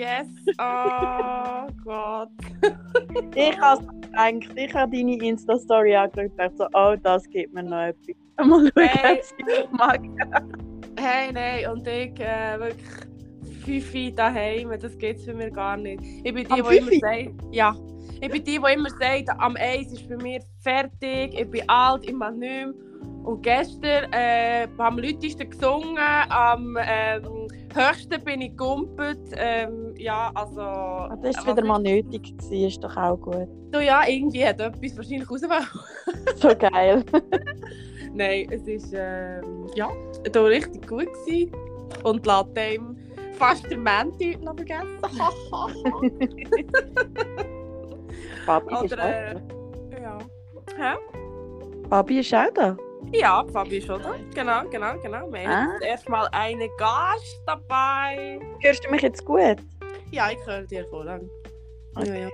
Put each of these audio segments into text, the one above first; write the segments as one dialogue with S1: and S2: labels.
S1: yes. Oh Gott.
S2: Ich habe gedacht, ich habe deine Insta-Story angeschaut und dachte so, oh, das gibt mir noch etwas. Mal schauen,
S1: Hey.
S2: mag.
S1: Hey, nein, und ich äh, wirklich Fifi daheim, das geht's für mich gar nicht. Ich bin die, die immer sagt, ja. Ich bin die, die immer sagt, am Eis ist bei mir fertig, ich bin alt, ich mache nicht mehr. Und gestern äh, am lautesten gesungen, am ähm, höchsten bin ich gegumpelt. Ähm, ja, also...
S2: Ah, Das war wieder mal nötig, gewesen, ist doch auch gut.
S1: So, ja, irgendwie hat etwas wahrscheinlich rausgewählt.
S2: So geil.
S1: Nein, es ist ähm, ja, da richtig gut gewesen. Und lässt dem fast den Menti noch vergessen.
S2: Fabi ist
S1: Oder,
S2: auch
S1: äh,
S2: da.
S1: ja. Hä?
S2: Fabi ist auch da.
S1: Ja, Fabi da. Genau, genau, genau. Wir
S2: Ah.
S1: haben erstmal einen Gast dabei.
S2: Hörst du mich jetzt gut?
S1: Ja, ich höre dir voran. Ja,
S2: Okay.
S1: ja.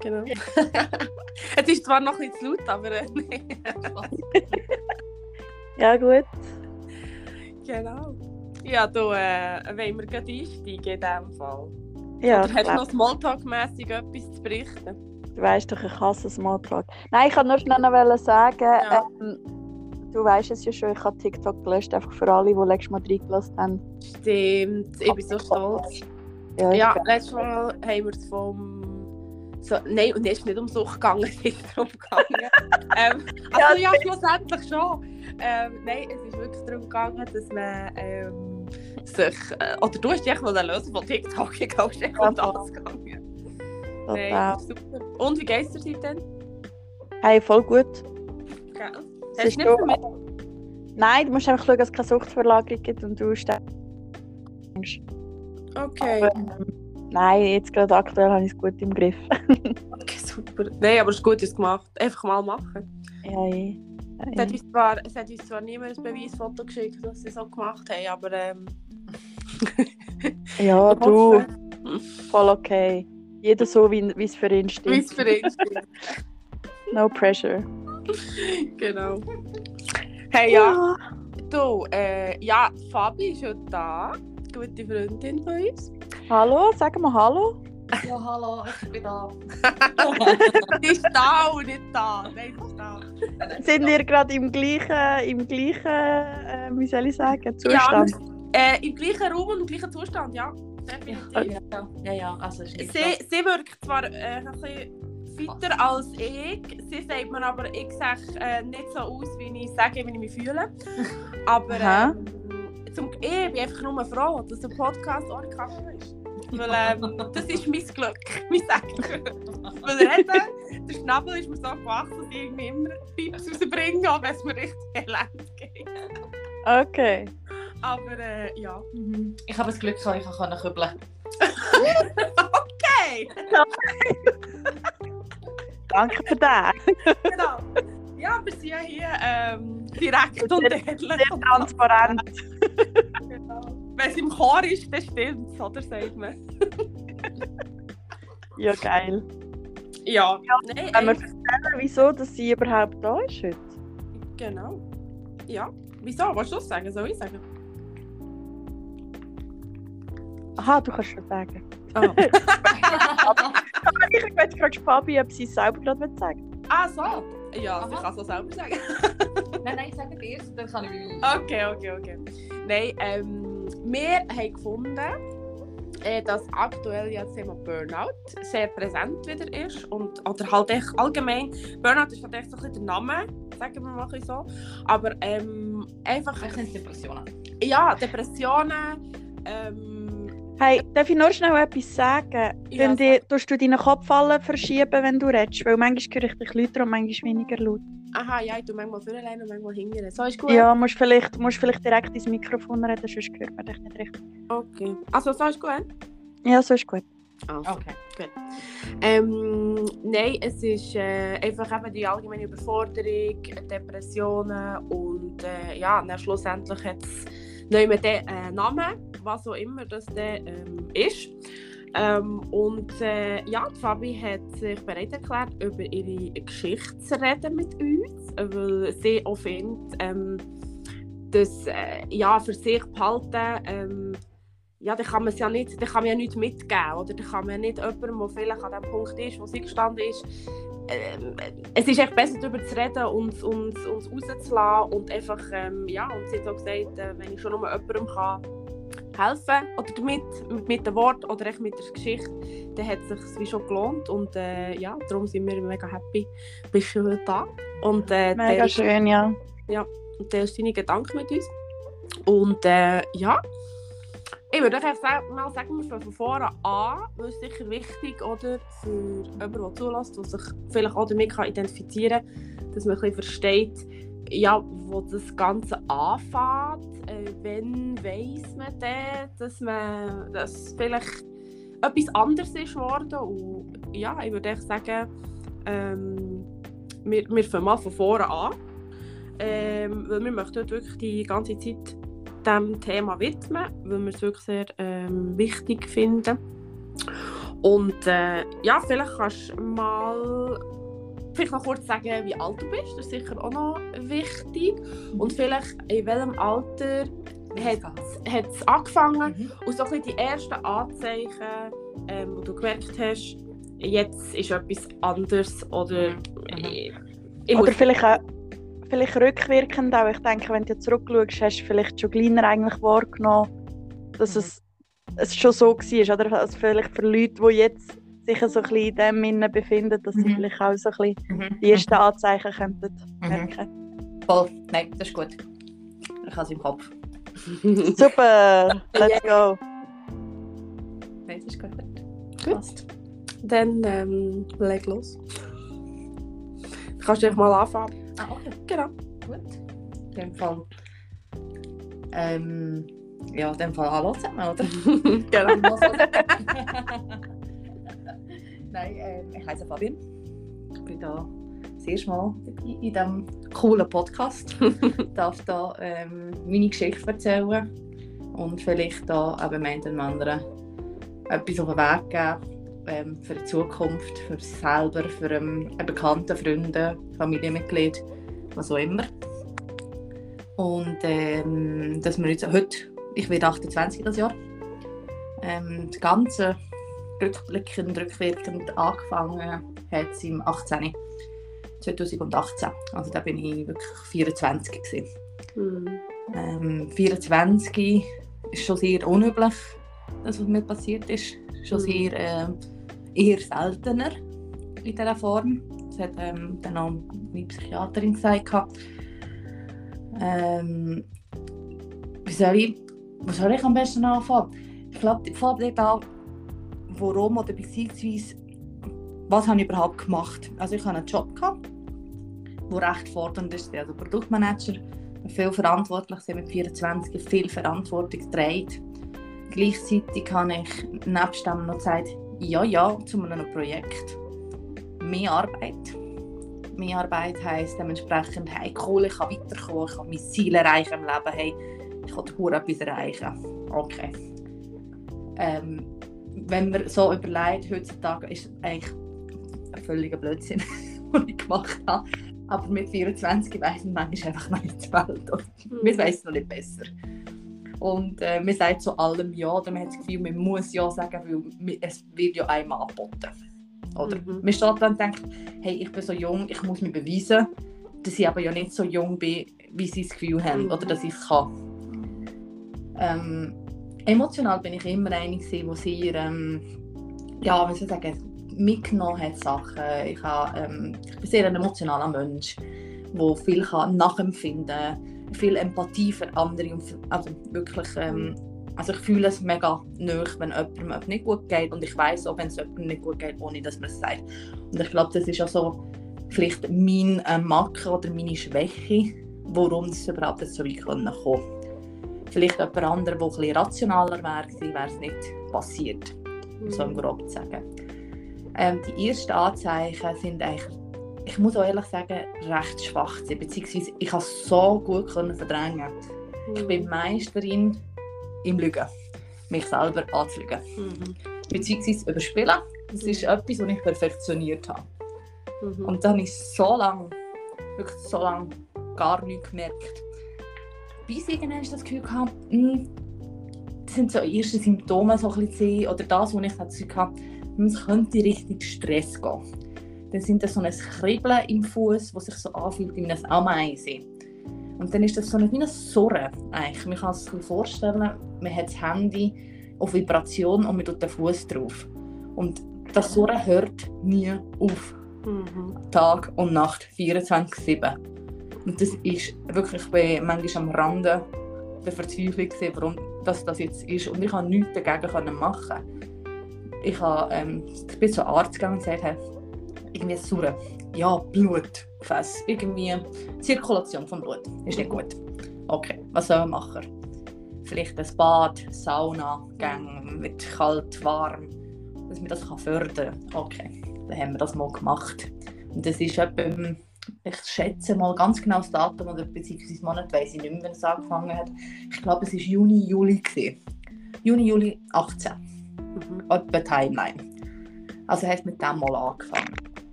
S1: Genau. es ist zwar noch bisschen zu laut, aber äh,
S2: Ja, gut.
S1: genau. Ja, da äh, wollen wir gleich einsteigen in diesem Fall.
S2: Ja,
S1: Oder hast du noch Smalltalk-mässig etwas zu berichten?
S2: Du weißt doch, ich hasse Smalltalk. Nein, ich wollte nur schnell noch sagen,
S1: Ja.
S2: ähm, du weißt es ja schon, ich habe TikTok gelöscht, einfach für alle, die letztes Mal reingelassen haben.
S1: Stimmt, ich bin so stolz.
S2: Ja,
S1: Ja, letztes Mal haben wir es vom. So, nein, und es ist nicht um Sucht gegangen, es ist darum gegangen. ähm, also ja, schlussendlich schon. Ähm, nein, es ist wirklich darum gegangen, dass man ähm, sich. Äh, oder du hast dich mal lösen von TikTok, ich glaube, es ist um das gegangen. Nein,
S2: total.
S1: das ist super. Und wie geht's dir seitdem?
S2: Hey, voll gut. Es
S1: Hast
S2: ist
S1: du nicht vermisst?
S2: Nein, du musst einfach schauen, dass es keine Suchtverlagerung gibt und du steigst.
S1: Okay.
S2: Aber, ähm, Nein, jetzt gerade aktuell habe ich es gut im Griff.
S1: okay, super. Nein, aber es ist gut, es gemacht Einfach mal machen.
S2: ja, eh.
S1: Es hat, uns zwar, es hat uns zwar niemand ein Beweisfoto geschickt, dass sie so gemacht haben, aber ähm,
S2: ja, du, voll okay. Jeder so, wie wie es für ihn
S1: wie
S2: stimmt.
S1: es für ihn stimmt.
S2: No pressure.
S1: genau. Hey, ja, du, äh, ja, Fabi ist schon da, gute Freundin von uns.
S2: Hallo, sag mal Hallo.
S3: Ja, hallo, ich bin da.
S1: Sie ist da und nicht da. Nein, sie ist da.
S2: Sind wir gerade im gleichen, im gleichen äh, wie soll ich sagen, Zustand?
S1: Ja, äh, im gleichen Raum und im gleichen Zustand, ja. Definitiv.
S3: Ja, ja, ja, also
S1: Sie, sie wirkt zwar äh, ein bisschen fitter als ich. Sie sagt mir aber, ich sehe äh, nicht so aus, wie ich sage, wie ich mich fühle. Aber ähm, zum, ich bin einfach nur froh, dass der Podcast ohne Kaffee ist. Weil ähm, das ist mein Glück, mein Segen. Weil reden, der Schnabel ist mir so gewachsen, dass ich irgendwie immer Pipes rausbringe, auch wenn es mir richtig elend geht.
S2: Okay.
S1: Aber äh, ja.
S3: Mhm. Ich habe das Glück, dass ich kann kübeln
S1: Okay!
S2: Danke für das.
S1: genau. Ja, wir sind ja hier ähm, direkt und ehrlich.
S2: Sehr transparent.
S1: Genau. Wenn es im Chor ist, dann stimmt es, oder sagt man?
S2: Ja, geil.
S1: Ja. Nein,
S2: Wenn wir erzählen, wieso dass sie überhaupt da ist heute?
S1: genau. Ja. Wieso? Willst du das sagen? Soll ich sagen?
S2: Aha, du kannst schon sagen.
S1: Oh.
S2: Ich habe jetzt gerade Fabi, ob sie es selber gerade sagen
S1: ah, so. Ja, sie
S3: Aha.
S1: kann es auch selber sagen.
S3: Nein, nein, sag dir erst, dann kann ich mich...
S1: Okay, okay, okay. Nein, ähm, wir haben gefunden, äh, dass aktuell ja das Thema Burnout sehr präsent wieder ist. Und, oder halt echt allgemein, Burnout ist halt echt so ein bisschen der Name, sagen wir mal ein bisschen so. Aber ähm, einfach,
S3: Ich sind Depressionen.
S1: ja, Depressionen, ähm,
S2: Hey, darf ich nur schnell etwas sagen?
S1: Ja,
S2: Dann die, tust du deinen Kopf alle verschieben, wenn du redest? Weil manchmal höre ich dich lauter und manchmal weniger laut.
S1: aha, ja, ich tue manchmal vorne und manchmal hinten. So ist gut.
S2: Ja, musst vielleicht, musst vielleicht direkt ins Mikrofon reden, sonst hört man dich nicht richtig.
S1: Okay. Also, so ist gut.
S2: Ja, so ist gut.
S1: Also.
S3: Okay.
S1: Ähm, nein, es ist äh, einfach eben die allgemeine Überforderung, Depressionen und äh, ja, dann schlussendlich hat es nicht mehr den äh, Namen, was auch immer das dann, ähm, ist. Ähm, und äh, ja, Fabi hat sich bereit erklärt, über ihre Geschichte zu reden mit uns, weil sie auch findet, ähm, dass äh, ja, für sich behalten, ähm, ja, dann kann man es ja nicht, dann kann man ja nichts mitgeben, oder dann kann man nicht jemandem, der vielleicht an dem Punkt ist, wo sie gestanden ist, es ist echt besser darüber zu reden und uns, uns rauszulassen und einfach, ähm, ja, und sie hat auch gesagt, äh, wenn ich schon nur jemandem kann helfen oder damit, mit, mit dem Wort oder echt mit der Geschichte, dann hat es sich wie schon gelohnt und äh, ja, darum sind wir mega happy, bist du heute da und äh,
S2: Mega schön, ja.
S1: und teilst deine Gedanken mit uns. Und äh, ja, ich würde sa- mal sagen, wir fangen von vorne an, weil es sicher wichtig oder für jemanden, der zulässt, der sich vielleicht auch damit kann identifizieren kann, dass man ein bisschen versteht, ja, wo das Ganze anfängt, äh, wenn weiss man denn, dass man dass vielleicht etwas anderes ist geworden und ja, ich würde euch sagen, ähm, wir, wir fangen mal von vorne an. Ähm, weil wir möchten heute wirklich die ganze Zeit diesem Thema widmen, weil wir es wirklich sehr ähm, wichtig finden. Und äh, ja, vielleicht kannst du mal vielleicht noch kurz sagen, wie alt du bist. Das ist sicher auch noch wichtig. Und vielleicht in welchem Alter hat es angefangen
S3: Mhm.
S1: und so ein die ersten Anzeichen, ähm, wo du gemerkt hast, jetzt ist etwas anders oder
S3: Mhm.
S1: ich, ich
S2: Oder vielleicht auch vielleicht rückwirkend auch. Ich denke, wenn du zurückschaust, hast du vielleicht schon kleiner eigentlich wahrgenommen, dass
S3: Mhm.
S2: es, es schon so war. Oder also vielleicht für Leute, die jetzt sich so ein bisschen in dem Innen befinden, dass sie
S3: Mhm.
S2: vielleicht auch so ein bisschen
S3: Mhm.
S2: die ersten Anzeichen könnten
S3: Mhm.
S2: merken.
S3: Voll. Nein, das ist gut. Ich habe es im Kopf.
S2: Super, let's go.
S3: Nein, das ist gut.
S1: Gut.
S3: Passt.
S1: Dann ähm, leg los. Kannst du dich mal anfangen?
S3: Ah, okay.
S1: Genau.
S3: Gut. In dem Fall. Ähm, ja, in dem Fall Hallo zusammen, oder?
S1: genau.
S3: Ich? Nein, ähm, ich heiße Fabian. Ich bin da das erste Mal in diesem coolen Podcast. Ich darf da ähm, meine Geschichte erzählen und vielleicht da eben dem einen oder anderen etwas auf den Weg geben ähm, für die Zukunft, für sich selber, für ähm, einen Bekannten, Freunde, Familienmitglied, was auch immer. Und ähm, dass wir jetzt heute, ich werde 28 das Jahr, ähm, das Ganze rückblickend, rückwirkend angefangen hat es im 18. 2018. Also da bin ich wirklich 24 gewesen.
S1: Hm.
S3: Ähm, 24 ist schon sehr unüblich, das was mir passiert ist. Schon
S1: Mhm.
S3: sehr ähm, eher seltener in dieser Form. Das hat ähm, dann auch meine Psychiaterin gesagt. Ähm, wie soll ich, wo soll ich am besten anfangen? Ich glaube, ich fange dort an, warum oder beziehungsweise was habe ich überhaupt gemacht. Also ich hatte einen Job, gehabt, der recht fordernd ist, also Produktmanager viel verantwortlich sind mit 24, viel Verantwortung trägt. Gleichzeitig habe ich nebst dem noch gesagt, ja, ja, zu einem Projekt. Mehr Arbeit. Mehr Arbeit heisst dementsprechend, hey, cool, ich kann weiterkommen, ich kann mein Ziel erreichen im Leben, hey, ich kann etwas erreichen. Okay. Ähm, wenn man so überlegt, heutzutage ist es eigentlich ein völliger Blödsinn, was ich gemacht habe. Aber mit 24 weiss man manchmal einfach noch nicht die Welt. Und wir wissen es noch nicht besser. Und äh, man sagt zu allem Ja, oder man hat das Gefühl, man muss Ja sagen, weil es wird ja einmal angeboten. Oder
S1: Mhm.
S3: man steht dann und denkt, hey, ich bin so jung, ich muss mich beweisen, dass ich aber ja nicht so jung bin, wie sie das Gefühl haben
S1: Mhm.
S3: oder dass ich es kann. Ähm, emotional bin ich immer eine, die sehr, ähm, ja, wie soll ich sagen, mitgenommen hat Sachen. Ich, habe, ähm, ich bin sehr ein emotionaler Mensch, der viel kann nachempfinden kann, viel Empathie für andere und für, also wirklich, ähm, also ich fühle es mega nöch, wenn jemandem nicht gut geht und ich weiß auch, wenn es jemandem nicht gut geht, ohne dass man es sagt. Und ich glaube, das ist auch so vielleicht mein äh, Macken oder meine Schwäche, warum es überhaupt jetzt so weit kommen konnte. Vielleicht jemand anderer, der ein bisschen rationaler wäre, wäre es nicht passiert so im Grob zu sagen. Ähm, die ersten Anzeichen sind eigentlich, ich muss auch ehrlich sagen, recht schwach gewesen, beziehungsweise ich konnte es so gut können verdrängen. Ich bin Meisterin im Lügen, mich selber anzulügen,
S1: Mhm.
S3: beziehungsweise überspielen. Das ist etwas, was ich perfektioniert habe.
S1: Mhm.
S3: Und dann habe ich so lange, wirklich so lange gar nichts gemerkt. Bis ich irgendwann das Gefühl hatte, hm, das sind so erste Symptome, so ein bisschen, oder das, wo ich das Gefühl habe, hm, es könnte richtig Stress gehen. Dann sind das so ein Kribbeln im Fuß, das sich so anfühlt wie ein Ameise. Und dann ist das so eine, wie eine Sorre eigentlich. Man kann es sich vorstellen, man hat das Handy auf Vibration und man tut den Fuß drauf. Und das Surren hört nie auf.
S1: Mhm.
S3: Tag und Nacht, 24-7. Und das ist wirklich, ich bin manchmal am Rande der Verzweiflung, gewesen, warum das, das jetzt ist. Und ich konnte nichts dagegen machen. Ich, habe, ähm, ich bin zum Arzt gegangen und gesagt, irgendwie Surren. Ja, Blut, Gefäß, irgendwie Zirkulation vom Blut. Ist nicht gut. Okay, was soll man machen? Vielleicht ein Bad, Sauna, Gang mit kalt, warm, dass man das kann fördern kann. Okay, dann haben wir das mal gemacht. Und das ist etwa, ich schätze mal ganz genau das Datum oder beziehungsweise Monat, weiß ich nicht mehr, wenn es angefangen hat. Ich glaube, es war Juni, Juli. Gewesen. Juni, Juli 18.
S1: Mhm.
S3: Etwa Timeline. Also hat mit dem mal angefangen.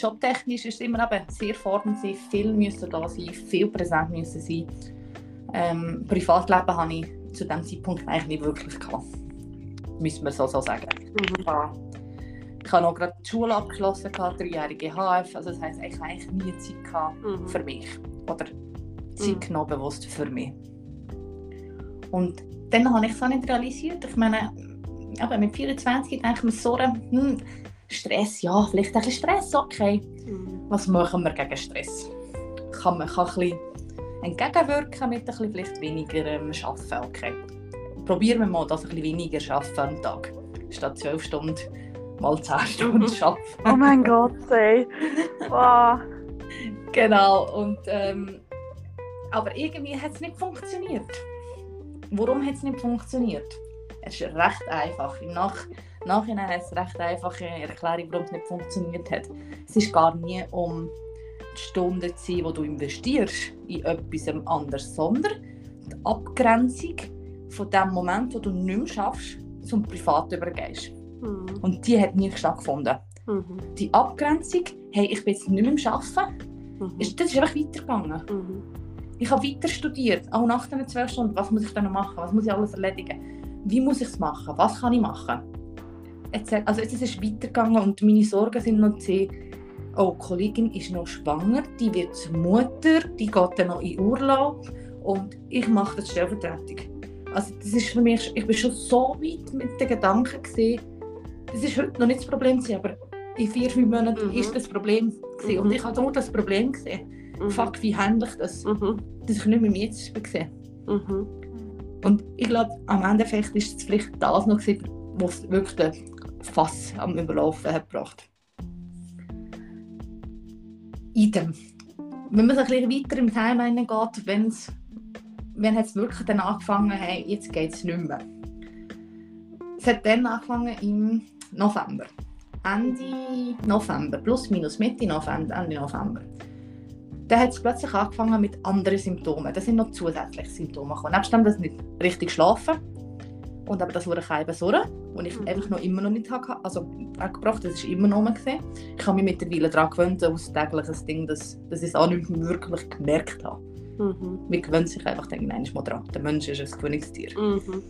S3: Jobtechnisch ist es immer eben sehr fordernd, viel müssen da sein, viel präsent müssen sein. Ähm, Privatleben habe ich zu diesem Zeitpunkt eigentlich nicht wirklich gehabt. Müssen wir so, so sagen.
S1: Mhm.
S3: Ich habe noch gerade die Schule abgeschlossen, gehabt, dreijährige HF. Also das heisst, ich habe eigentlich nie Zeit gehabt
S1: Mhm.
S3: für mich. Oder Zeit
S1: Mhm.
S3: genommen bewusst für mich. Und dann habe ich es auch nicht realisiert. Ich meine, aber mit 24 denke ich mir so, hm, Stress, ja, vielleicht ein bisschen Stress, okay.
S1: Mhm.
S3: Was machen wir gegen Stress? Kann man kann ein bisschen entgegenwirken mit ein bisschen vielleicht weniger ähm, arbeiten, okay. Probieren wir mal, dass ein bisschen weniger arbeiten am Tag. Statt 12 Stunden mal 10 Stunden arbeiten.
S2: Oh mein Gott, ey. Wow.
S3: Genau, und ähm, aber irgendwie hat es nicht funktioniert. Warum hat es nicht funktioniert? Es ist recht einfach. Im Nach Nachhinein hat es recht einfache Erklärung, warum es nicht funktioniert hat. Es ist gar nie um die Stunden zu sein, die du investierst in etwas anderes, sondern die Abgrenzung von dem Moment, wo du nicht mehr schaffst, zum Privat übergehst.
S1: Mhm.
S3: Und die hat nie stattgefunden.
S1: Mhm.
S3: Die Abgrenzung, hey, ich bin jetzt nicht mehr am Arbeiten,
S1: Mhm.
S3: ist, das ist einfach weitergegangen.
S1: Mhm.
S3: Ich habe weiter studiert, auch nach den zwölf Stunden. Was muss ich dann noch machen? Was muss ich alles erledigen? Wie muss ich es machen? Was kann ich machen? Etc. Also es ist weitergegangen und meine Sorgen sind noch zu oh, die Kollegin ist noch schwanger, die wird zur Mutter, die geht dann noch in Urlaub und ich mache das Stellvertretung. Also das ist für mich, ich bin schon so weit mit den Gedanken gesehen. Das ist heute noch nicht das Problem gewesen, aber in vier, fünf Monaten
S1: Mhm.
S3: ist das Problem gewesen. und
S1: Mhm.
S3: ich habe nur das Problem gesehen.
S1: Mhm.
S3: Fuck, wie handle ich das?
S1: Mhm.
S3: dass ich nicht mehr mit jetzt war.
S1: Mhm.
S3: Und ich glaube, am Endeffekt ist es vielleicht das noch, gewesen, was wirklich den Fass am Überlaufen hat gebracht. Idem. Wenn man so ein bisschen weiter im Timeline geht, wenn's, wenn es wirklich dann angefangen hey, jetzt geht es nicht mehr. Es hat dann angefangen im November. Ende November, plus minus Mitte November, Ende November. Dann hat es plötzlich angefangen mit anderen Symptomen. Das sind noch zusätzliche Symptome gekommen. Nebst dem, dass ich nicht richtig schlafen und aber das wurde keine Sorge, und ich
S1: Mhm.
S3: einfach noch immer noch nicht hatte, also weggebracht, das ist immer noch mal gesehen. Ich habe mich mittlerweile daran gewöhnt, aus tägliches Ding, dass, dass ich es auch nicht wirklich gemerkt habe.
S1: Mhm.
S3: Man gewöhnt sich einfach irgendwann mal dran. Der Mensch ist ein Gewöhnungstier.
S1: Mhm.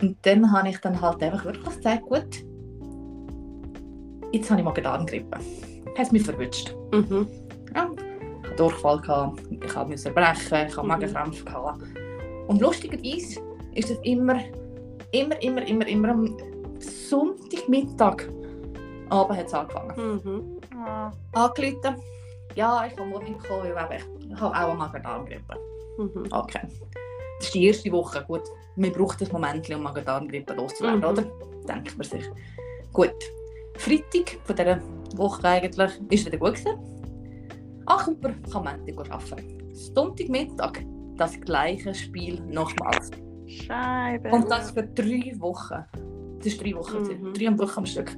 S3: Und dann habe ich dann halt einfach wirklich gesagt, gut, jetzt habe ich Magen-Darm-Grippe. Hat es mich verwünscht.
S1: Mhm.
S3: Ja, ich hatte Durchfall, gehabt, ich müssen brechen, ich habe
S1: Mhm.
S3: Magenkrämpfe. Gehabt. Und lustigerweise ist es immer, immer, immer, immer, immer am Sonntagmittag Abend hat es angefangen.
S1: Mhm.
S2: Ah.
S3: Angerufen, ja, ich kann morgen kommen, weil ich, habe auch eine Magen-Darm-Grippe.
S1: Mhm.
S3: Okay. Das ist die erste Woche. Gut, man braucht ein Moment, um Magen-Darm-Grippe loszuwerden,
S1: Mhm.
S3: oder? Denkt man sich. Gut. Freitag von dieser Woche eigentlich ist wieder gut gewesen. Ach, super, kann man arbeiten. Sonntagmittag das gleiche Spiel nochmals.
S2: Scheibe.
S3: Und das für drei Wochen. Das ist drei Wochen.
S1: Mhm.
S3: Drei Wochen am Stück.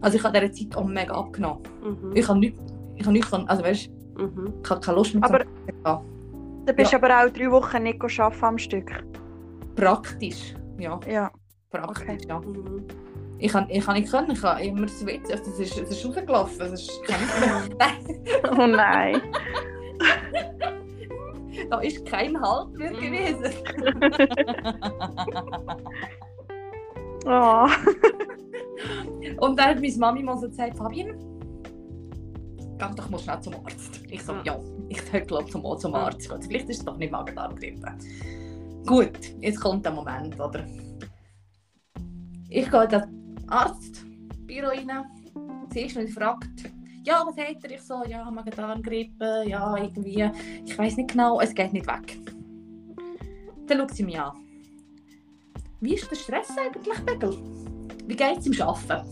S3: Also ich habe dieser Zeit auch mega abgenommen.
S1: Mhm.
S3: Ich habe nichts, ich habe nichts, also weißt,
S1: Mhm.
S3: ich habe keine Lust mehr
S2: Aber-
S3: zu.
S2: Du bist aber auch drei Wochen nicht arbeiten am Stück.
S3: Praktisch, ja.
S2: Ja.
S3: Praktisch, ja.
S1: Mhm.
S3: Ich kann, ich kann nicht können, ich habe immer das also es ist, es ist rausgelaufen, es ist, ich kann nicht mehr.
S2: Oh nein.
S3: da ist kein Halt mehr
S1: Mhm.
S3: gewesen.
S2: Oh.
S3: Und dann hat meine Mami mal so gesagt, Fabian, geh doch mal schnell zum Arzt. Ich so,
S1: Ja.
S3: ja, ich glaube zum, zum
S1: Ja.
S3: Arzt gehen. Vielleicht ist es doch nicht Magen-Darm-Grippe. Gut, jetzt kommt der Moment, oder? Ich gehe in das Arztbüro rein, sie ist und fragt, ja, was hat er? Ich so, ja, Magen-Darm-Grippe, ja, irgendwie, ich weiß nicht genau, es geht nicht weg. Dann schaut sie mich an. Wie ist der Stress eigentlich, Begel? Wie geht es im Arbeiten?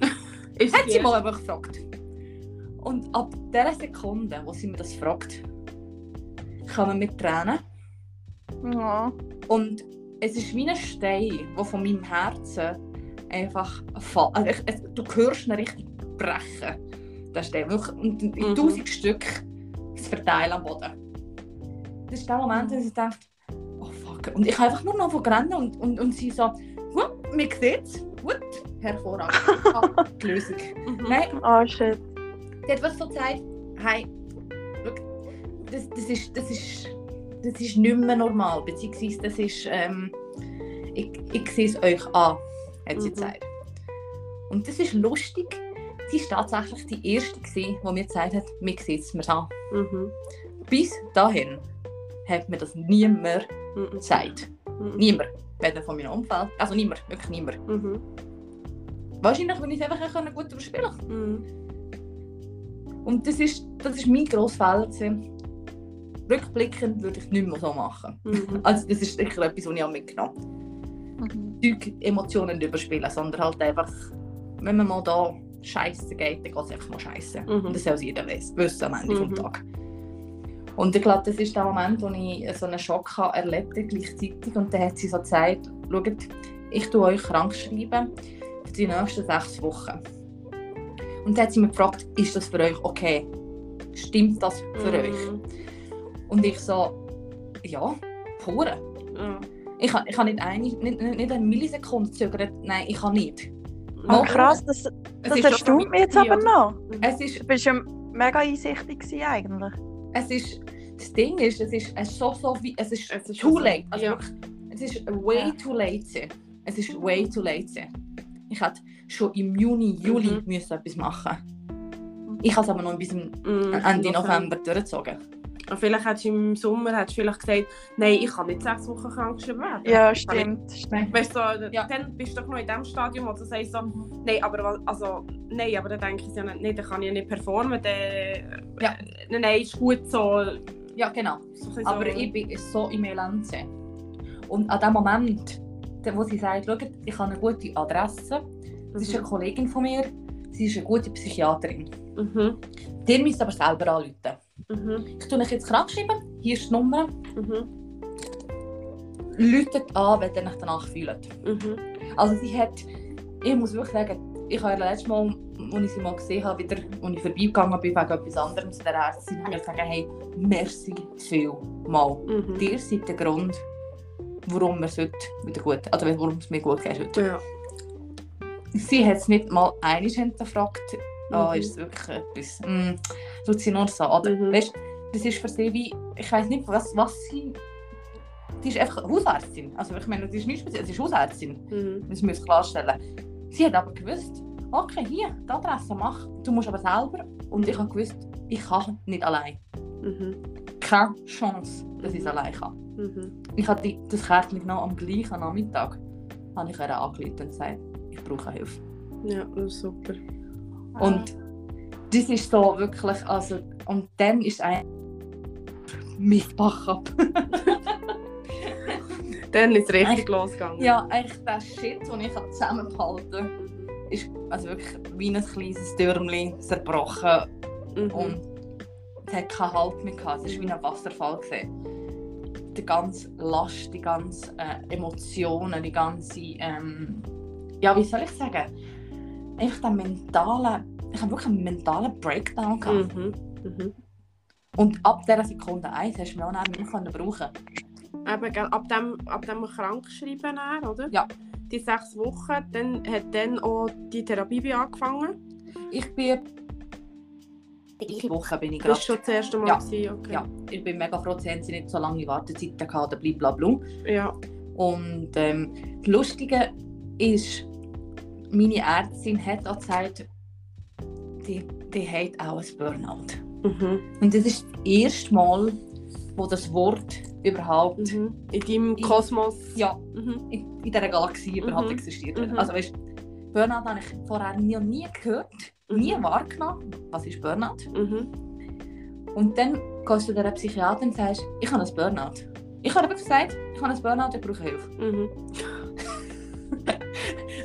S1: Ist
S3: Hat sie mal einfach gefragt. Und ab der Sekunde, wo sie mir das fragt, kann man mit Tränen.
S2: Ja.
S3: Und es ist wie ein Stein, der von meinem Herzen einfach fällt. Also du hörst ihn richtig brechen. Der Stein. Wirklich, und in
S1: Mhm.
S3: tausend Stück das Verteilen am Boden. Das ist der Moment, wo ich dachte, oh fuck. Und ich habe einfach nur noch von rennen und, und, und sie so, gut, mir sieht's. Gut, hervorragend. Habe die Lösung.
S1: Mhm.
S3: Nein,
S2: Oh shit.
S3: Sie hat was so gesagt, hey, schau, das, das, ist, das, ist, das ist nicht mehr normal, beziehungsweise das ist, ähm, ich, ich sehe es euch an, hat sie
S1: Mhm.
S3: gesagt. Und das ist lustig, sie war tatsächlich die Erste, gewesen, die mir gesagt hat, mir sieht es mir an.
S1: Mhm.
S3: Bis dahin hat mir das niemand
S1: Mhm.
S3: gesagt.
S1: Mhm.
S3: Niemand. Weder von meinem Umfeld, also niemand, wirklich niemand.
S1: Mhm.
S3: Wahrscheinlich, wenn ich es einfach ein gut überspielen konnte.
S1: Mhm.
S3: Und das ist, das ist mein grosser Fehler. Rückblickend würde ich es nicht mehr so machen.
S1: Mhm.
S3: Also das ist sicher etwas, was ich auch mitgenommen habe.
S2: Mhm.
S3: Emotionen nicht überspielen, sondern halt einfach, wenn man mal da scheiße geht, dann geht es einfach mal scheiße.
S1: Mhm.
S3: Und das soll jeder wissen, am Ende
S1: Mhm.
S3: des Tages. Und ich glaube, das ist der Moment, wo ich so einen Schock habe erlebt habe, gleichzeitig. Und dann hat sie so gesagt, schaut, ich tue euch krank schreiben für die nächsten sechs Wochen. Und dann hat sie mich gefragt, ist das für euch okay? Stimmt das für euch?
S1: Mhm.
S3: Und ich so, ja, pure.
S1: Ja.
S3: Ich habe ich ha nicht, eine, nicht, nicht eine Millisekunde gezögert, nein, ich kann nicht.
S2: Oh, krass, das, das erstaunt mich jetzt aber noch.
S3: Es ist,
S2: Du bist ja mega einsichtig gewesen, eigentlich.
S3: es ist, das Ding ist, es ist es so, so wie, es ist,
S1: Es ist
S3: too
S1: also-
S3: late. Also
S1: ja.
S3: wirklich, es ist way
S2: Ja.
S3: too late. Es ist way too late. Ich hätte schon im Juni, Juli
S1: Mhm.
S3: müssen etwas machen. Ich habe es aber noch bis zum
S1: Mhm.
S3: Ende November durchgezogen.
S1: Und Vielleicht hättest du im Sommer hättest du vielleicht gesagt, nein, ich kann nicht sechs Wochen krank geschrieben werden.
S2: Ja, stimmt. stimmt.
S1: Weißt du, so,
S3: Ja.
S1: dann bist du doch noch in dem Stadium, wo du sagst, so, nein, aber, also, nein, aber dann denke ich ja nicht, nein, dann kann ich ja nicht performen. Dann,
S3: Ja.
S1: äh, nein, ist gut so.
S3: Ja, genau.
S1: so, bisschen
S3: Aber
S1: so.
S3: ich bin so im Elend. Und an dem Moment, wo sie sagt, schaut, ich habe eine gute Adresse, das ist eine Kollegin von mir, sie ist eine gute Psychiaterin.
S1: Mhm.
S3: Ihr müsst aber selber anrufen.
S1: Mhm.
S3: Ich tue euch jetzt schreiben, hier ist die Nummer,
S1: Mhm.
S3: läutet an, wenn ihr euch danach fühlt.
S1: Mhm.
S3: Also sie hat, ich muss wirklich sagen, ich habe ja letztes Mal, als ich sie mal gesehen habe, wieder, als ich vorbeigegangen bin wegen etwas anderem zu der Ärztin, habe ich gesagt, hey, merci viel mal.
S1: Mhm.
S3: Ihr seid der Grund, warum es heute wieder gut, also warum es mir gut geht heute.
S1: Ja.
S3: Sie hat es nicht mal einmal hinterfragt, oh, ist es wirklich etwas, mm, tut sie nur so, oder?
S1: Mhm.
S3: Weißt, das ist für sie wie, ich weiß nicht, was, was sie, die ist einfach Hausärztin, also ich meine, die ist nicht speziell, sie ist Hausärztin,
S1: Mhm.
S3: das müssen wir klarstellen. Sie hat aber gewusst, okay, hier, die Adresse mach, du musst aber selber, und ich habe gewusst, ich kann nicht allein.
S1: Mhm.
S3: Keine Chance, dass ich es
S1: Mhm.
S3: allein kann.
S1: Mhm.
S3: Ich habe die, das Kärtchen genau am gleichen Nachmittag habe ich ihr angerufen und gesagt, ich brauche Hilfe.
S1: Ja, super.
S3: Und das ist so wirklich, also, und dann ist ein mein Backup.
S1: Dann ist es richtig
S3: Echt?
S1: losgegangen.
S3: ja, eigentlich der Shit, den ich zusammengehalten habe, ist also wirklich wie ein kleines Türmchen zerbrochen
S1: Mhm.
S3: und es hat keinen Halt mehr gehabt. Es war wie ein Wasserfall. Gewesen. Die ganze Last, die ganzen äh, Emotionen, die ganze, ähm, ja, wie soll ich sagen, einfach der mentale, ich habe wirklich einen mentalen Breakdown gehabt.
S1: Mhm. Mhm.
S3: Und ab dieser Sekunde 1 hast du mich auch nicht mehr können brauchen
S1: Eben, gell, ab dem, ab dem Krankschreiben, dann, oder?
S3: Ja.
S1: Die sechs Wochen, dann hat dann auch die Therapie bei angefangen.
S3: Ich bin diese Woche bin ich
S1: Das
S3: gerade.
S1: war schon das erste Mal.
S3: Ja.
S1: gewesen, Okay.
S3: Ja, ich bin mega froh, dass sie nicht so lange Wartezeiten gehabt oder blablabla.
S1: ja.
S3: Und ähm, das Lustige ist, meine Ärztin hat auch gesagt, die, die hat auch ein Burnout.
S1: Mhm.
S3: Und das ist das erste Mal, wo das Wort überhaupt
S1: Mhm. In deinem Kosmos.
S3: ja,
S1: Mhm.
S3: in, in dieser Galaxie überhaupt
S1: Mhm.
S3: existiert.
S1: Mhm.
S3: Also weißt, Burnout habe ich vorher nie, nie gehört, nie
S1: Mhm.
S3: wahrgenommen. Was ist Burnout? Und dann gehst du zu einer Psychiaterin und sagst, ich habe ein Burnout. Ich habe gesagt, ich habe ein Burnout, ich brauche Hilfe.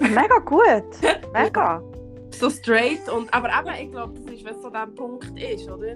S2: Mega gut. Mega.
S1: So straight. Und, aber eben, ich glaube, das ist, wenn es so der Punkt ist, oder?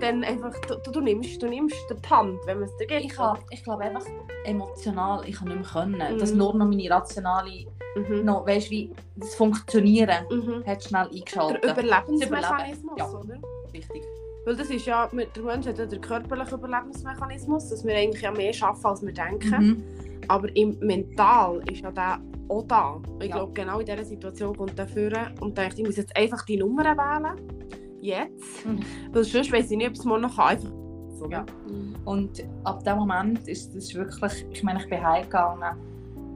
S1: Dann einfach, du, du, nimmst, du nimmst die Hand, wenn man es dir gibt.
S3: Ich, ich glaube einfach emotional, ich habe nicht mehr können. Das
S1: Mhm.
S3: nur noch meine rationale,
S1: Mhm.
S3: noch, weißt, wie das Funktionieren
S1: Mhm.
S3: hat schnell
S1: Der
S3: eingeschaltet.
S1: Überlebensmechanismus,
S3: Ja.
S1: oder?
S3: Wichtig.
S1: Weil das ist ja, der Mensch hat ja den körperlichen Überlebensmechanismus, dass wir eigentlich ja mehr schaffen, als wir denken.
S3: Mhm.
S1: Aber im Mental ist ja der auch da. Und Ich
S3: Ja.
S1: glaube, genau in dieser Situation kommt er führen und denkt, ich muss jetzt einfach die Nummer wählen. Jetzt.
S3: Mhm.
S1: Weil sonst weiß ich nicht, ob es morgen noch. Einfach so.
S3: Ja.
S1: Mhm.
S3: Und ab dem Moment ist das wirklich, ich meine, ich bin heimgegangen.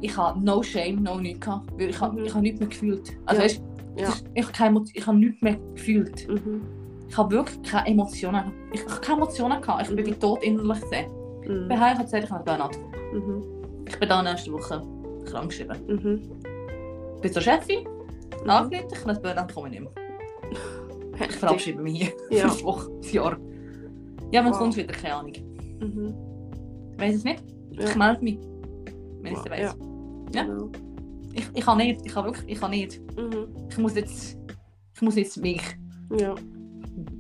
S3: Ich habe no shame, no nichts gehabt, weil ich, habe
S1: Mhm.
S3: ich habe nichts mehr gefühlt. Also
S1: Ja.
S3: weißt,
S1: Ja.
S3: ist- ich, habe ich habe nichts mehr gefühlt.
S1: Mhm.
S3: Ich habe wirklich keine Emotionen. Ich habe keine Emotionen gehabt. Ich bin
S1: Mhm.
S3: wie tot innerlich gesehen. Ich bin
S1: Mhm.
S3: heim, ich habe gesagt, ich habe einen Burnout.
S1: Mhm.
S3: Ich bin da nächste Woche krank geschrieben.
S1: Mhm.
S3: Bin zur Chefin, ich habe ein Burnout komme ich nicht mehr. Ich verabschiede mich hier.
S1: Ja.
S3: Fünf Wochen, ein Jahr. Ja, es
S1: Wow.
S3: kommt wieder, keine Ahnung.
S1: Mhm.
S3: Ich weiß es nicht.
S1: Ja.
S3: Ich melde mich, wenn ich es
S1: Ja.
S3: weiss. Ja.
S1: Genau.
S3: Ich, ich kann nicht, ich kann wirklich, ich kann nicht.
S1: Mhm.
S3: Ich muss jetzt, ich muss jetzt mich,
S1: Ja.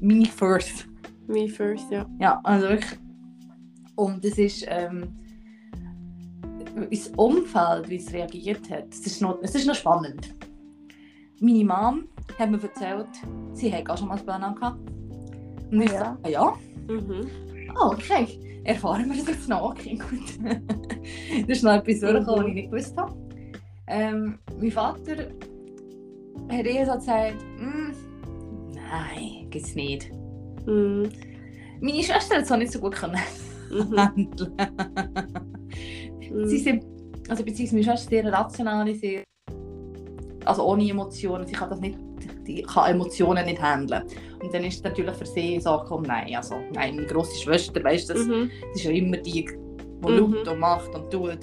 S3: me first.
S1: Me first, ja.
S3: Ja, also wirklich. Und es ist, ähm, das Umfeld, wie es reagiert hat, es ist noch, es ist noch spannend. Meine Mom hat mir erzählt, sie hat auch schon mal Burnout gehabt. Und ich
S2: Ja.
S3: so, ah ja,
S1: Mhm.
S3: ah, okay, erfahren wir das jetzt noch, okay, gut. das ist noch etwas vorgekommen, was ich nicht gewusst habe. Ähm, mein Vater hat eher so gesagt, «Mm, nein, gibt's nicht.
S1: Mhm.
S3: Meine Schwester hat es auch nicht so gut können
S1: Mhm.
S3: handeln.
S1: Mhm.
S3: Sie sind, also beziehungsweise ist sehr rational, sehr, also ohne Emotionen. Sie kann das nicht, die kann Emotionen nicht handeln. Und dann ist es natürlich für sie so gekommen, nein, also nein, meine grosse Schwester, weißt du, das,
S1: Mhm.
S3: das ist ja immer die, die
S1: Mhm.
S3: und macht und tut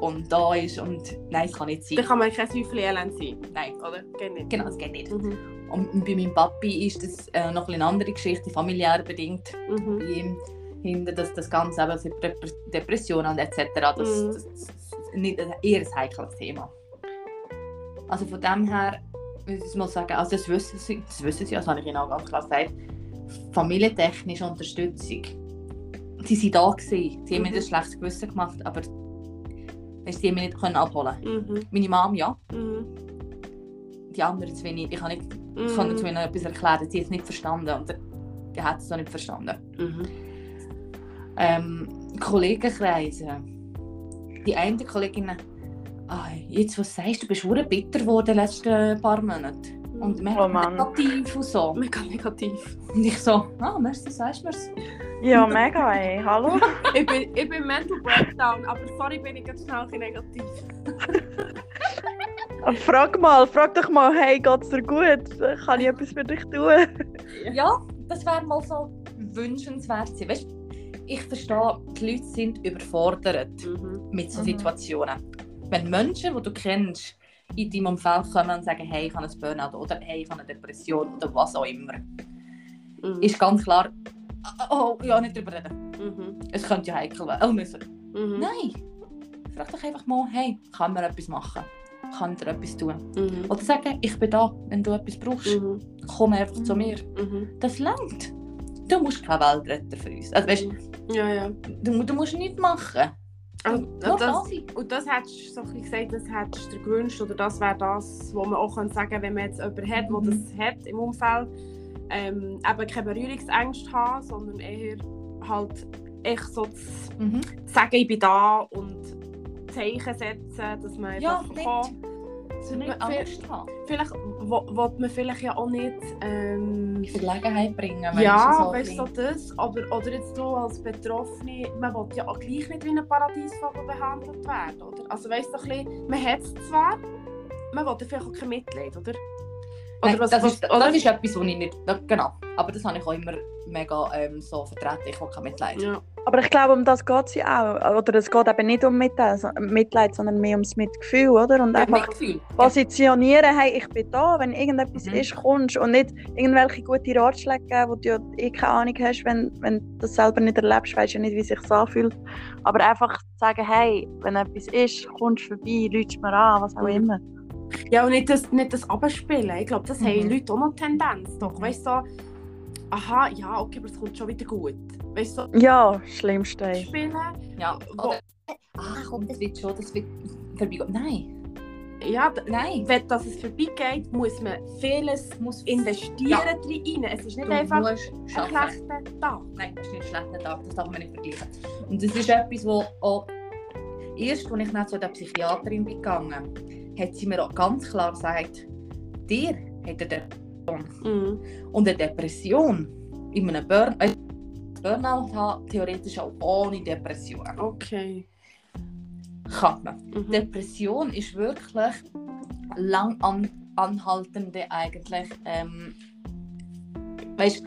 S3: und da ist und nein, es kann nicht sein.
S1: Dann kann man kein Häufchen Elend sein,
S3: Nein,
S1: oder? Geht nicht.
S3: genau, das geht nicht.
S1: Mhm.
S3: Und bei meinem Papi ist das äh, noch eine andere Geschichte, familiär bedingt.
S1: Mhm.
S3: bei ihm hinter das, das Ganze eben so Dep- Depressionen und etc. Das,
S1: Mhm.
S3: das, das, das nicht, eher ein heikles Thema. Also von dem her würde ich mal sagen, also das wissen sie, das wissen sie, das habe ich ihnen auch ganz klar gesagt, familientechnische Unterstützung. Sie waren da, gewesen. sie haben mir
S1: Mhm.
S3: das schlechtes Gewissen gemacht, aber weißt, sie haben mich nicht können abholen
S1: Mhm.
S3: Meine Mom ja,
S1: Mhm.
S3: die anderen zu wenig. Ich, habe nicht, ich
S1: Mhm.
S3: kann zu ihnen etwas erklären, sie hat es nicht verstanden und der hat es auch nicht verstanden.
S1: Mhm.
S3: Ähm, Kollegenkreise. Die eine Kollegin, ah, jetzt was sagst du, bist du bitter geworden in den letzten paar Monaten. Und mega
S2: Oh
S3: negativ und so.
S1: Mega negativ.
S3: Und ich so, ah, merci, sagst du mir's.
S2: Ja, mega, ey. Hallo?
S1: ich, bin, ich bin Mental Breakdown, aber sorry, bin ich jetzt schnell negativ.
S2: Frag mal, frag doch mal, hey, geht's dir gut? Kann ich etwas für dich tun?
S3: Ja, das wäre mal so wünschenswert. Weißt, ich verstehe, die Leute sind überfordert
S1: Mhm.
S3: mit so
S2: Mhm.
S3: Situationen. Wenn Menschen, die du kennst, in deinem Umfeld kommen und sagen, hey, ich habe ein Burnout oder hey, ich habe eine Depression oder was auch immer,
S1: Mhm.
S3: ist ganz klar, oh, ja, nicht drüber reden.
S1: Mhm.
S3: Es könnte ja heikel werden. Oh, müssen.
S1: Mhm.
S3: Nein! Frag doch einfach mal, hey, kann man etwas machen? Kann ich dir etwas tun?
S1: Mhm.
S3: Oder sagen, ich bin da, wenn du etwas brauchst,
S1: Mhm.
S3: komm einfach zu mir.
S1: Mhm.
S3: Das langt. Du musst kein Weltretter für uns. Also, weißt,
S1: Ja, ja.
S3: du, du musst nichts machen.
S1: Also, das,
S3: sein.
S1: und das hättest du so gesagt, das hättest du dir gewünscht oder das wäre das, was man auch sagen kann, wenn man jetzt jemanden hat, der
S3: Mhm.
S1: das hat im Umfeld. Ähm, eben keine Berührungsängste haben, sondern eher halt echt so zu
S3: Mhm.
S1: sagen, ich bin da und Zeichen setzen, dass man
S3: Ja,
S1: einfach kann.
S3: Nicht
S1: Man-
S3: Angst haben.
S1: Vielleicht will man vielleicht ja auch nicht. Ähm,
S3: In Verlegenheit bringen.
S1: ja, weißt du, so das. Aber, oder jetzt du als Betroffene, man will ja auch gleich nicht wie ein Paradiesvogel behandelt werden, oder? Also weißt du, so ein bisschen, man hat es zwar, man will vielleicht auch kein Mitleid, oder?
S3: Nein,
S1: was-
S3: das,
S1: was-
S3: ist,
S1: oder?
S3: das ist etwas, was ich nicht... Genau. Aber das habe ich auch immer mega ähm, so vertreten. Ich will kein Mitleid.
S1: Ja.
S2: Aber ich glaube, um das geht es ja auch. Oder es geht eben nicht um Mitleid, so- Mitleid sondern mehr ums Mitgefühl, oder? Und
S3: Ja,
S2: einfach
S3: Mitgefühl.
S2: positionieren, hey, ich bin da, wenn irgendetwas
S3: Mhm.
S2: ist, kommst. Und nicht irgendwelche gute Ratschläge geben, wo du ja eh keine Ahnung hast, wenn, wenn du das selber nicht erlebst, weißt du ja nicht, wie sich anfühlt. Aber einfach sagen, hey, wenn etwas ist, kommst du vorbei, rutsch mir an, was auch
S1: Mhm.
S2: immer.
S1: Ja, und nicht das, nicht das Abspielen. Ich glaube, das haben
S3: Mhm.
S1: Leute auch noch Tendenz. Doch, weißt du, so, aha, ja, okay, aber es kommt schon wieder gut. Weißt du, so,
S2: Ja, schlimmste.
S1: spielen,
S3: Ja. Oder, ah, komm, das wird schon, das wird vorbeigehen. Nein,
S1: ja,
S3: nein.
S1: wenn dass es vorbeigeht, muss man vieles
S3: Muss
S1: investieren
S3: Ja.
S1: rein. Es ist nicht
S3: Du
S1: einfach ein schlechter Tag.
S3: Nein, das ist nicht ein schlechter Tag, das darf man nicht vergleichen. Und das ist etwas, wo auch erst, als ich dann zu der Psychiaterin bin gegangen hat sie mir auch ganz klar gesagt, dir hat eine Depression.
S1: Mhm.
S3: Und eine Depression in einem Burn äh, Burnout haben, theoretisch auch ohne Depression.
S1: Okay.
S3: Kann man.
S1: Mhm.
S3: Depression ist wirklich lang an, anhaltende eigentlich. Ähm, weißt,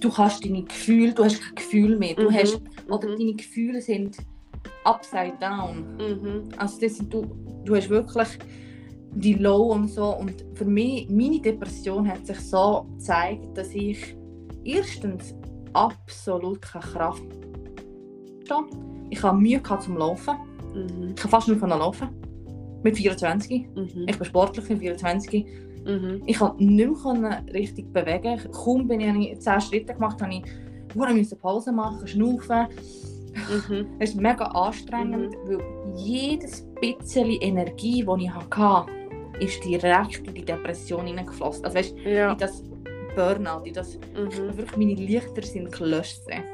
S3: du hast deine Gefühle, du hast kein Gefühl mehr. Du
S1: Mhm.
S3: hast, oder
S1: Mhm.
S3: deine Gefühle sind upside down.
S1: Mhm.
S3: Also das sind, du, du hast wirklich die Low und so. Und für mich, meine Depression hat sich so gezeigt, dass ich erstens absolut keine Kraft hatte. Ich habe Mühe zum Laufen.
S1: Mhm.
S3: Ich kann fast nicht laufen. Mit 24.
S1: Mhm.
S3: Ich bin sportlich mit 24.
S1: Mhm.
S3: Ich konnte nicht mehr richtig bewegen. Kaum bin ich, habe ich 10 Schritte gemacht, habe ich müssen Pause machen, schnaufen.
S1: Mhm.
S3: Es ist mega anstrengend, weil jedes bisschen Energie, die ich hatte, ist direkt in die Depression hineingeflossen. Also weißt,
S1: Ja.
S3: in das Burnout, in das
S1: Mhm.
S3: wirklich meine Lichter sind gelöscht. sind.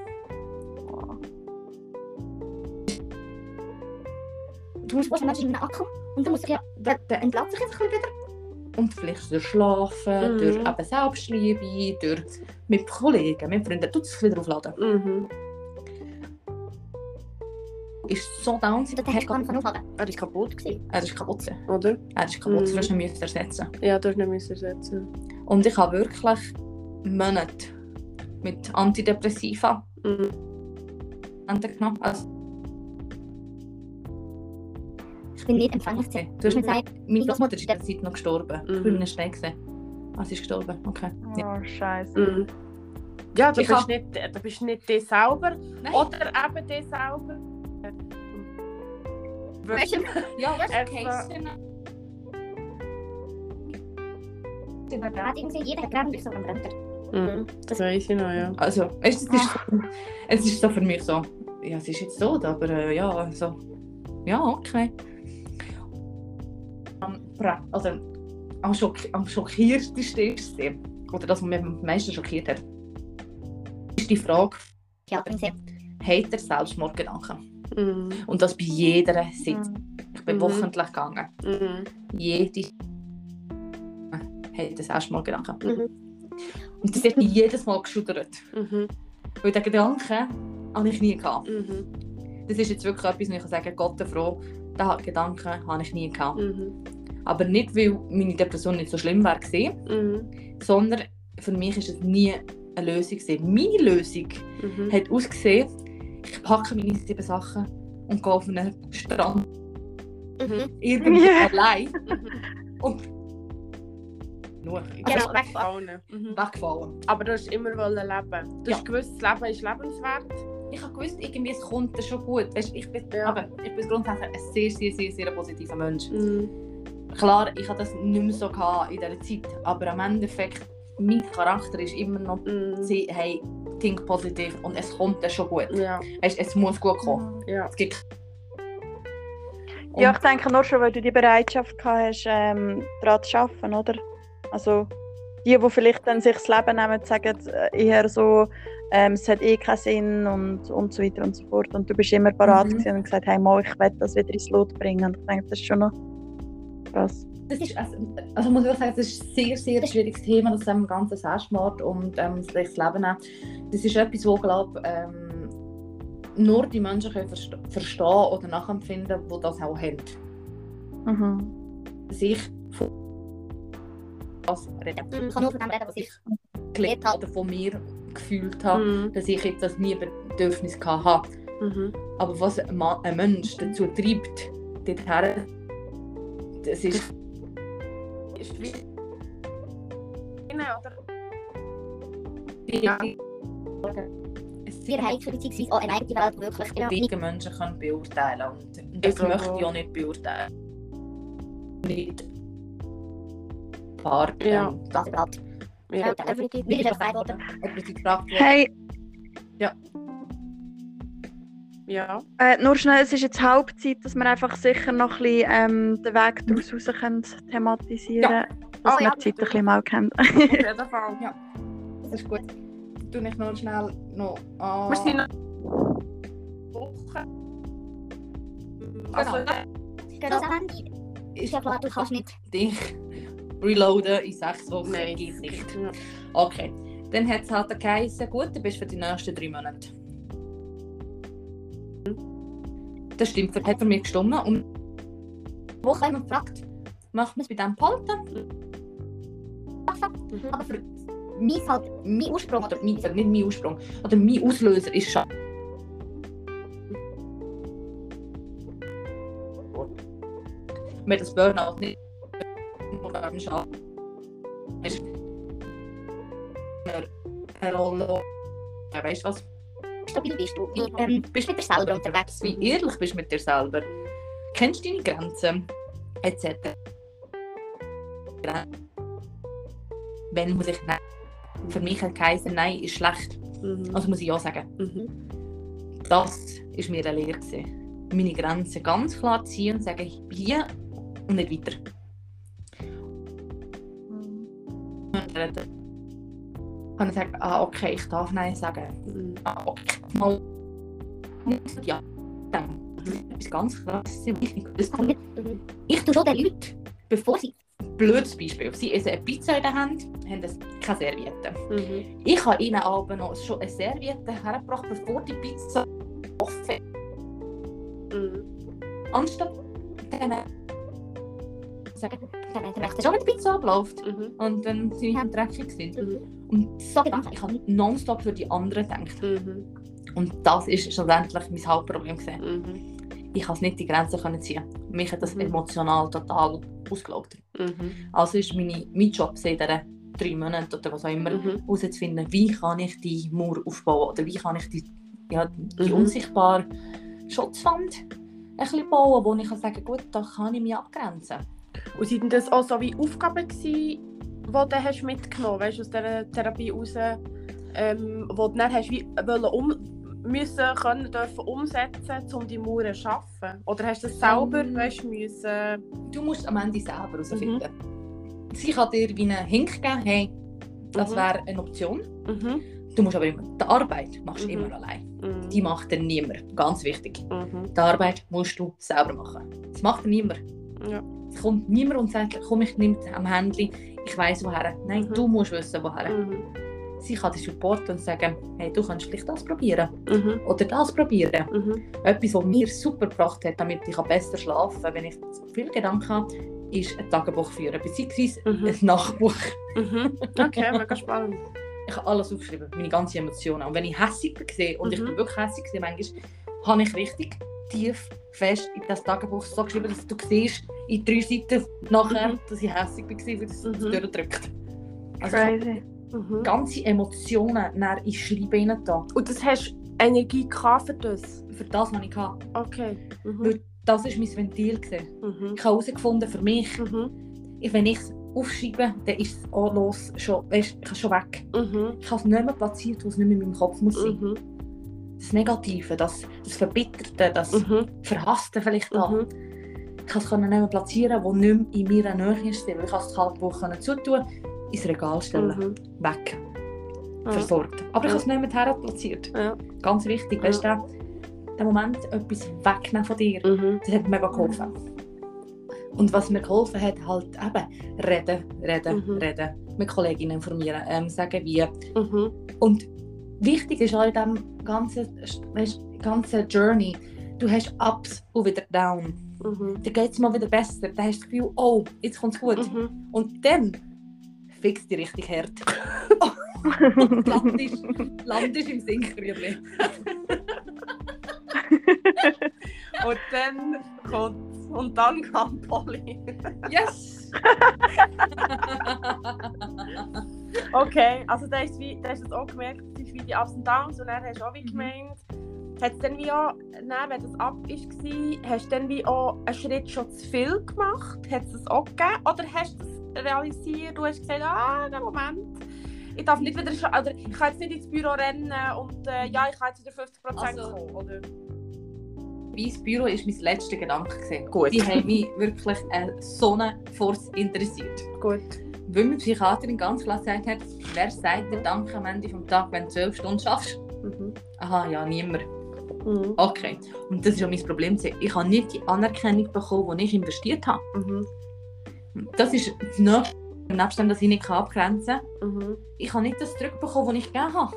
S4: Du musst ist in einem Akku und dann musst du ja, der, entlädt sich einfach wieder.
S3: Und vielleicht durch Schlafen,
S1: Mhm.
S3: durch eben Selbstliebe, durch mit Kollegen, mit Freunden, tut es wieder aufladen.
S1: Mhm.
S3: Ist so down,
S4: Der hat gar nicht aufladen.
S1: Er ist kaputt gewesen,
S3: er ist kaputt. gewesen.
S1: oder?
S3: Er ist kaputt,
S1: Mhm.
S3: du musst ihn müssen ersetzen.
S1: Ja, du hast nicht müssen ersetzen.
S3: Und ich habe wirklich Monate mit Antidepressiva
S1: Mhm.
S3: genommen. Also,
S4: Ich bin nicht empfänglich
S3: okay. du hast
S4: Man
S3: mir
S4: sagt,
S3: meine Großmutter ist in der Zeit noch gestorben.
S1: Mhm.
S3: Ich bin nicht schnell gesehen. Ah, sie ist gestorben. Okay. Ja.
S2: Oh, Scheiße.
S1: Mhm. Ja, du
S3: Ich
S1: bist,
S3: hab-
S1: nicht, du bist nicht dich selber
S3: Nein.
S1: oder eben dich selber.
S4: Du,
S3: Ja,
S4: die Übertragung, jeder hat Gräben bis so am Brenner.
S1: Mhm. Das weiß ich noch, ja.
S3: Also, es, ist so, es ist so für mich so, ja, es ist jetzt tot, aber äh, ja, so, ja, okay. Am, also, am, schock, am schockiertesten ist es, oder das, was mich am meisten schockiert hat, ist die Frage,
S4: Ja,
S3: hat er Selbstmordgedanken?
S1: Mhm.
S3: Und das bei jeder Sitzung. Ich bin
S1: Mhm.
S3: wochentlich gegangen.
S1: Mhm.
S3: Jede hat einen Selbstmordgedanken.
S1: Mhm.
S3: Und das wird mich jedes Mal geschudert.
S1: Mhm.
S3: Weil den Gedanken habe ich nie gehabt.
S1: Mhm.
S3: Das ist jetzt wirklich etwas, wo ich kann sagen Gott der froh, diesen Gedanken habe ich nie gehabt.
S1: Mhm.
S3: Aber nicht, weil meine Depression nicht so schlimm war,
S1: Mhm.
S3: sondern für mich ist es nie eine Lösung. Gewesen. Meine Lösung
S1: Mhm.
S3: hat ausgesehen, ich packe meine sieben Sachen und gehe auf einen Strand
S1: Mhm.
S3: irgendwie
S2: Ja.
S3: allein
S1: Mhm.
S3: und nur
S1: Genau,
S3: also
S1: wegfallen. Mhm.
S3: weggefallen.
S1: Aber du hast immer wollen leben. Du
S3: Ja.
S1: hast gewusst, das Leben ist lebenswert.
S3: Ich habe gewusst, irgendwie es kommt schon gut. Weißt, ich, bin,
S1: Ja.
S3: aber ich bin grundsätzlich ein sehr, sehr, sehr, sehr positiver Mensch.
S1: Mhm.
S3: Klar, ich hatte das nicht mehr so gehabt in dieser Zeit, aber am Endeffekt, mein Charakter ist immer noch,
S1: Mhm.
S3: hey, think positiv und es kommt dann schon gut.
S1: Ja,
S3: Weißt, es muss gut kommen.
S1: ja.
S3: Es gibt
S2: Ja, ich denke nur schon, weil du die Bereitschaft gehabt hast, ähm, daran zu arbeiten, oder? Also, die, die vielleicht dann sich das Leben nehmen, sagen eher so, ähm, es hat eh keinen Sinn und, und so weiter und so fort. Und du bist immer bereit
S3: Mhm.
S2: und gesagt, hey, mal, ich will das wieder ins Lot bringen. Und ich denke, das ist schon noch krass.
S3: Das ist, also, also muss ich sagen, das ist ein sehr, sehr schwieriges Thema, das ähm, ganze Selbstmord und ähm, das Leben. Das ist etwas, wo, glaube ähm, nur die Menschen können verste verstehen oder nachempfinden, die das auch haben.
S2: Mhm.
S3: Sich von reden.
S4: Ich kann nur von dem reden, was ich
S3: gelebt habe oder von mir gefühlt habe,
S1: Mhm.
S3: dass ich jetzt das nie Bedürfnis hatte.
S1: Mhm.
S3: Aber was ein, Ma- ein Mensch dazu treibt, dorthin, das ist
S1: Ist wie. Oder?
S3: ja.
S4: Wir haben beziehungsweise auch eine eigene Welt wirklich
S3: ja.
S4: nicht
S3: die Menschen können beurteilen und, und das
S1: Ich glaube
S3: möchte ich
S1: auch.
S3: auch nicht beurteilen. Nicht Part,
S1: Ja.
S3: ähm,
S4: was überhaupt.
S1: Ja.
S4: Ja, definitiv. Mir ist einfach
S2: äh, nur schnell, es ist jetzt Hauptzeit, dass wir einfach sicher noch ein bisschen ähm, den Weg daraus raus können thematisieren
S3: Ja.
S2: Dass
S1: Oh,
S2: wir
S1: ja,
S2: die Zeit ein bisschen mal kennen.
S1: Auf jeden Fall.
S3: Das ist gut. Du nicht noch schnell noch an...
S1: Wir sind noch. Woche. Also,
S4: Geht das am Handy? Ist ja klar, du kannst nicht.
S3: dich reloaden in sechs Wochen.
S1: Nein.
S3: Nicht.
S1: Ja.
S3: Okay. Dann hat es halt geheißen, gut, du bist für die nächsten drei Monate. Das stimmt, für- hat für mich gestimmt. Und
S4: Woche haben wir gefragt.
S3: macht man es bei diesem?
S1: Mhm.
S4: Aber für mein halt, mein Ursprung
S3: Oder mein, nicht mein Ursprung. Oder mein Auslöser ist schon. Wenn das Burnout nicht Schaffen eine Rolle. Ja, weißt du was?
S4: Stabil bist du. Wie ähm, bist du mit dir selber unterwegs?
S3: Wie ehrlich bist du mit dir selber? Kennst du deine Grenzen? Etc. Wenn muss ich nein. Für mich hat geheißen, nein ist schlecht.
S1: Mhm.
S3: Also muss ich ja sagen.
S1: Mhm.
S3: Das war mir eine Lehre. gewesen. Meine Grenzen ganz klar ziehen und sagen, ich bin hier und nicht weiter. Und dann kann ich sagen, ah, okay, ich darf Nein sagen. Ah, okay, mal ja. Dann etwas ganz krasses. Das
S4: Ich tue schon den Leuten, bevor sie.
S3: blödes Beispiel. Sie essen eine Pizza in der Hand, haben das keine Serviette.
S1: Mhm.
S3: Ich habe ihnen aber noch schon eine Serviette hergebracht, bevor die Pizza offen
S1: Mhm.
S3: Anstatt denen sagen,
S4: Dann möchte
S3: schon, wenn die Pizza abläuft.
S1: Mhm.
S3: Und dann sind am dreckig sind.
S1: Mhm.
S3: Und
S4: so Gedanken.
S3: ich habe nonstop für die anderen gedacht.
S1: Mhm.
S3: Und das ist schlussendlich mein Hauptproblem. Gewesen.
S1: Mhm.
S3: Ich konnte nicht die Grenzen können ziehen. Mich hat das
S1: Mhm.
S3: emotional total ausgelaugt.
S1: Mhm.
S3: Also ist meine, mein Job seit diesen drei Monaten oder was auch immer,
S1: Mhm.
S3: herauszufinden, wie kann ich die Mauer aufbauen oder wie kann ich die, ja, die
S1: Mhm.
S3: unsichtbare Schutzwand ein bisschen bauen, wo ich kann sagen gut, da kann ich mich abgrenzen.
S1: Und sind das auch so wie Aufgaben gewesen, die du hast mitgenommen hast, aus dieser Therapie raus, ähm, wo du dann hast wie um müssen können dürfen umsetzen, um die Mauern zu schaffen? Oder hast du das selber
S3: Ähm.
S1: weißt, müssen?
S3: Du musst am Ende selber herausfinden. Sie kann dir wie einen Hink geben, hey, das
S1: Mhm.
S3: wäre eine Option.
S1: Mhm.
S3: Du musst aber immer, die Arbeit machst du
S1: Mhm.
S3: immer allein.
S1: Mhm.
S3: Die macht dann niemand. Ganz wichtig.
S1: Mhm.
S3: Die Arbeit musst du selber machen. Das macht dann niemand.
S1: Ja.
S3: Es kommt niemand und sagt, komm, ich nehme am Handy, ich weiß woher. Nein,
S1: Mhm.
S3: du musst wissen, woher.
S1: Mhm.
S3: Sie kann dich supporten und sagen, hey, du kannst vielleicht das probieren
S1: Mhm.
S3: oder das probieren.
S1: Mhm.
S3: Etwas, was mir super gebracht hat, damit ich besser schlafen kann, wenn ich zu viele Gedanken habe, ist ein Tagebuch führen, beziehungsweise
S1: Mhm.
S3: ein Nachbuch.
S1: Mhm. Okay, mega spannend.
S3: Ich habe alles aufgeschrieben, meine ganzen Emotionen. Und wenn ich hässig war, und ich
S1: Mhm.
S3: bin wirklich hässig, manchmal, habe ich richtig tief fest in das Tagebuch so geschrieben, dass du siehst, in drei Seiten nachher,
S1: Mhm.
S3: dass ich hässig war, weil es
S1: Mhm.
S3: durchdrückt. Also
S2: Crazy.
S1: Mhm.
S3: ganze Emotionen nach in Schreiben hinein da.
S1: Und das hast du Energie für das?
S3: Für das, was ich hatte.
S1: Okay. Mhm.
S3: Weil das war mein Ventil.
S1: Mhm.
S3: Ich habe herausgefunden, für mich,
S1: Mhm.
S3: wenn ich es aufschreibe, dann ist es auch los, schon, weißt, ich schon weg.
S1: Mhm.
S3: Ich habe es nicht mehr platziert, wo es nicht mehr in meinem Kopf muss sein.
S1: Mhm.
S3: Das Negative, das, das Verbitterte, das
S1: Mhm.
S3: Verhasste vielleicht auch.
S1: Mhm.
S3: Ich konnte es nicht mehr platzieren, wo nicht mehr in meiner Nähe ist. Weil Ich konnte es halt Wochen zutun, ins Regal stellen,
S1: Mhm.
S3: weg,
S1: Ja.
S3: versorgt. Aber ich habe es nicht mehr her platziert.
S1: Ja.
S3: Ganz wichtig, weißt du, der Moment, etwas wegnehmen von dir,
S1: Mhm.
S3: das hat mir mega geholfen. Und was mir geholfen hat, halt eben reden, reden,
S1: Mhm.
S3: reden. Mit Kolleginnen informieren, ähm, sagen wie.
S1: Mhm.
S3: Und wichtig ist in diesem ganzen, weißt, ganzen Journey, du hast Ups und wieder Down.
S1: Mhm.
S3: Dann geht es mal wieder besser. Dann hast du das Gefühl, oh, jetzt kommt es gut.
S1: Mhm.
S3: Und dann fixt dich richtig hart. Und landest, landest im Sinkrübli.
S1: Und dann kommt und dann kam Polly.
S3: Yes!
S1: Okay, also da hast du wie- da hast du es auch gemerkt, es wie die Ups und Downs und dann hast du auch wie
S3: Mhm.
S1: gemeint, hat es dann wie auch, nein, wenn das ab war, hast du dann wie auch einen Schritt schon zu viel gemacht? Hat es das auch gegeben? Oder hast du es realisiert, du hast gesagt, ah, der Moment, ich darf nicht wieder, oder ich kann jetzt nicht ins Büro rennen und äh, ja, ich kann jetzt wieder 50%
S3: Also-
S1: kommen, oder?
S3: Mein Büro war mein letzter Gedanke. gewesen.
S1: Gut.
S3: Die haben mich wirklich äh, so eine Force interessiert.
S1: Gut.
S3: Weil die Psychiaterin ganz klar gesagt hat, wer sagt dir Danke am Ende des Tages, wenn du 12 Stunden schaffst?
S1: Mhm.
S3: Aha, ja, niemand.
S1: Mhm.
S3: Okay. Und das ist auch mein Problem. Ich habe nicht die Anerkennung bekommen, die ich investiert habe.
S1: Mhm.
S3: Das ist das Nächste, nebst dem, dass ich nicht abgrenzen kann.
S1: Mhm.
S3: Ich habe nicht das zurückbekommen, was ich gegeben habe.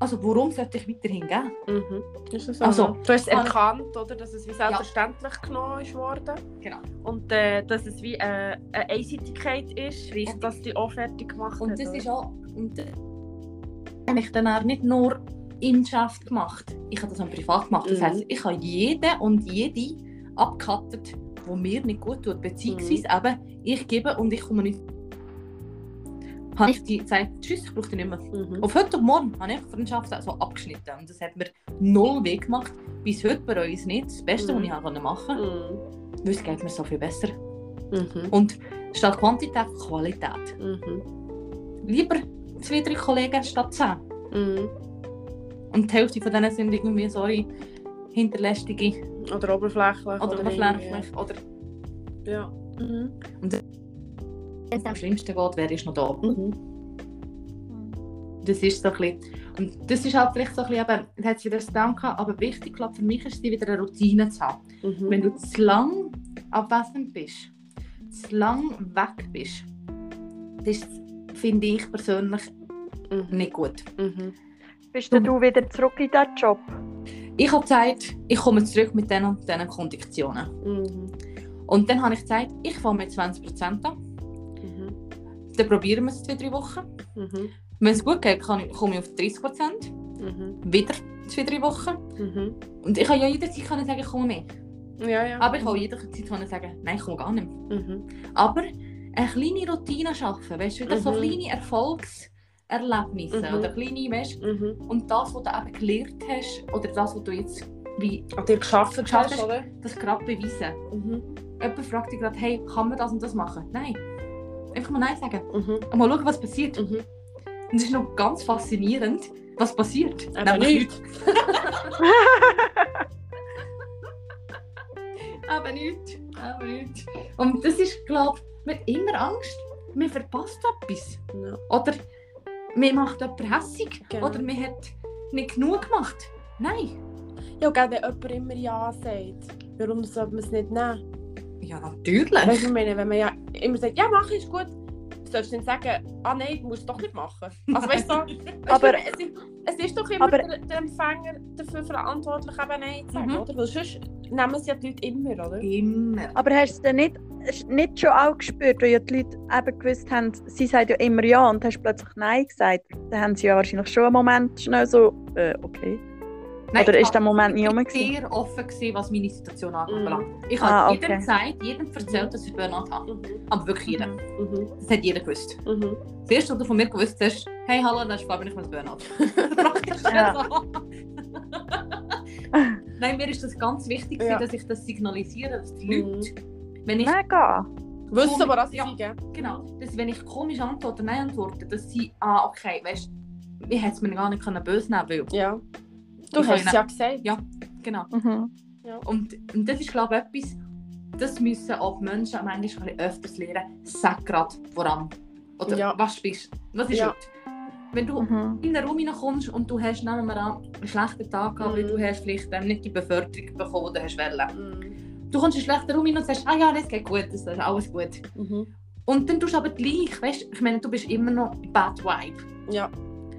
S3: Also warum sollte ich weiterhin geben?
S1: Mhm. So?
S3: Also,
S1: du hast es
S3: kann-
S1: erkannt, oder, dass es wie selbstverständlich genommen ist worden.
S3: Genau.
S1: Und äh, dass es wie äh, eine Einseitigkeit ist
S3: Richtig.
S1: und dass die auch fertig gemacht
S3: Und
S1: hat.
S3: das
S1: oder?
S3: ist auch... Und das habe ich dann auch nicht nur im Geschäft gemacht. Ich habe das auch privat gemacht. Das
S1: Mhm.
S3: heisst, ich habe jeden und jede abgekattet, die mir nicht gut tut. Beziehungsweise
S1: Mhm.
S3: eben, ich gebe und ich komme nicht... Habe ich die gesagt, tschüss, ich brauche dich nicht mehr.
S1: Mhm.
S3: Auf heute und morgen habe ich die Freundschaft so abgeschnitten. Und das hat mir null weh gemacht. Bis heute bei uns nicht. Das Beste,
S1: Mhm.
S3: was ich habe machen konnte.
S1: Mhm.
S3: Weil es geht mir so viel besser.
S1: Mhm.
S3: Und statt Quantität, Qualität.
S1: Mhm.
S3: Lieber zwei, drei Kollegen statt zehn.
S1: Mhm.
S3: Und die Hälfte von denen sind irgendwie, sorry, hinterlästige
S1: Oder oberflächlich.
S3: oder oberflächlich. Oder
S1: Ja. Mhm.
S3: wenn es am schlimmsten geht, wer ist noch da?
S1: Mhm.
S3: Das ist so ein bisschen, und das ist halt vielleicht so ein bisschen, eben, da hat es wieder das gehabt, aber wichtig, glaube für mich ist es, wieder eine Routine zu haben.
S1: Mhm.
S3: Wenn du zu lang abwesend bist, zu lang weg bist, das finde ich persönlich
S1: Mhm.
S3: nicht gut.
S1: Mhm.
S2: Bist denn du wieder zurück in diesen Job?
S3: Ich habe gesagt, ich komme zurück mit diesen und diesen Konditionen.
S1: Mhm.
S3: Und dann habe ich gesagt, ich fange mit 20% an. Dann probieren wir es zwei, drei Wochen.
S1: Mhm.
S3: Wenn es gut geht, kann ich, komme ich auf 30%.
S1: Mhm.
S3: Wieder zwei, drei Wochen.
S1: Mhm.
S3: Und ich kann ja jederzeit können sagen, ich komme mehr.
S1: Ja, ja.
S3: Aber ich kann jederzeit können sagen, nein, ich komme gar nicht mehr.
S1: Mhm.
S3: Aber eine kleine Routine schaffen, weißt du, wieder so
S1: Mhm.
S3: kleine Erfolgserlebnisse
S1: Mhm.
S3: oder kleine, weißt
S1: Mhm.
S3: und das, was du eben gelernt hast, oder das, was du jetzt wie
S1: An dir geschafft
S3: Geschafft
S1: hast,
S3: hast.
S1: oder?
S3: das gerade beweisen.
S1: Mhm.
S3: Jemand fragt dich gerade, hey, kann man das und das machen? Nein. Einfach mal Nein sagen.
S1: Mhm.
S3: Und mal schauen, was passiert.
S1: Mhm.
S3: Und es ist noch ganz faszinierend, was passiert.
S1: Aber
S3: Nämlich
S1: nichts.
S3: Aber nicht. Aber nicht. Und das ist, glaube ich, hat immer Angst, man verpasst etwas.
S1: Ja.
S3: Oder man macht jemanden hässig.
S1: Genau.
S3: Oder man hat nicht genug gemacht. Nein.
S1: Ja, gell, wenn jemand immer Ja sagt, warum sollte man es nicht nehmen?
S3: Ja, natürlich.
S1: Weißt du, ich meine, wenn man ja immer sagt, ja, mach ist gut, sollst du dann sagen, ah nein, du musst es doch nicht machen. Also weißt du, weißt
S2: Aber-
S1: du, es, ist, es ist doch immer
S2: Aber-
S1: der, der Empfänger dafür verantwortlich, eben Nein zu sagen,
S3: Mhm.
S1: oder? Weil sonst nehmen es ja die Leute immer, oder?
S3: Immer.
S2: Aber hast du es denn nicht, nicht schon auch gespürt, weil ja die Leute eben gewusst haben, sie sagen ja immer Ja und hast plötzlich Nein gesagt? Dann haben sie ja wahrscheinlich schon einen Moment schnell so, äh, okay.
S3: Nein,
S2: Oder
S3: ich
S2: ist der Moment nie
S3: Ich
S2: rum?
S3: war sehr offen, gewesen, was meine Situation anbelangt. Ich
S2: Ah,
S3: habe jedem
S2: okay.
S3: gesagt, jedem erzählt, dass ich Burnout habe.
S1: Mhm.
S3: Aber wirklich jedem.
S1: Mhm.
S3: Das hat jeder gewusst.
S1: Mhm.
S3: Das erste, was du von mir gewusst hast, hey, hallo, das ist Fabian, ich bin Burnout. Praktisch
S2: Ja.
S3: Nein, mir ist das ganz wichtig,
S1: Ja.
S3: dass ich das signalisiere, dass die. Leute, wenn ich,
S2: Mega.
S1: Wissen, woran sie
S3: Ja.
S1: gell?
S3: genau, dass wenn ich komisch antworte, nein antworte, dass sie, ah, okay, weißt du, ich hätte es mir gar nicht können böse nehmen weil,
S1: Ja. Du
S3: Ich
S1: hast es ja gesagt.
S3: Ja. genau.
S2: Mhm.
S3: Und, und das ist, glaube ich, etwas, das müssen auch die Menschen manchmal ein bisschen öfters lernen, sag gerade voran. Oder
S1: Ja.
S3: was bist Was ist
S1: Ja.
S3: heute? Wenn du
S2: Mhm.
S3: in den Raum hineinkommst und du hast, nehmen wir an, einen schlechten Tag gehabt, weil
S1: Mhm.
S3: du hast vielleicht ähm, nicht die Beförderung bekommen, die du hast wollen.
S1: Mhm.
S3: du kommst in schlechter Raum rein und sagst, ah ja, das geht gut, das ist alles gut.
S1: Mhm.
S3: Und dann tust du aber gleich, weißt du, ich meine, du bist immer noch Bad Vibe.
S1: Ja.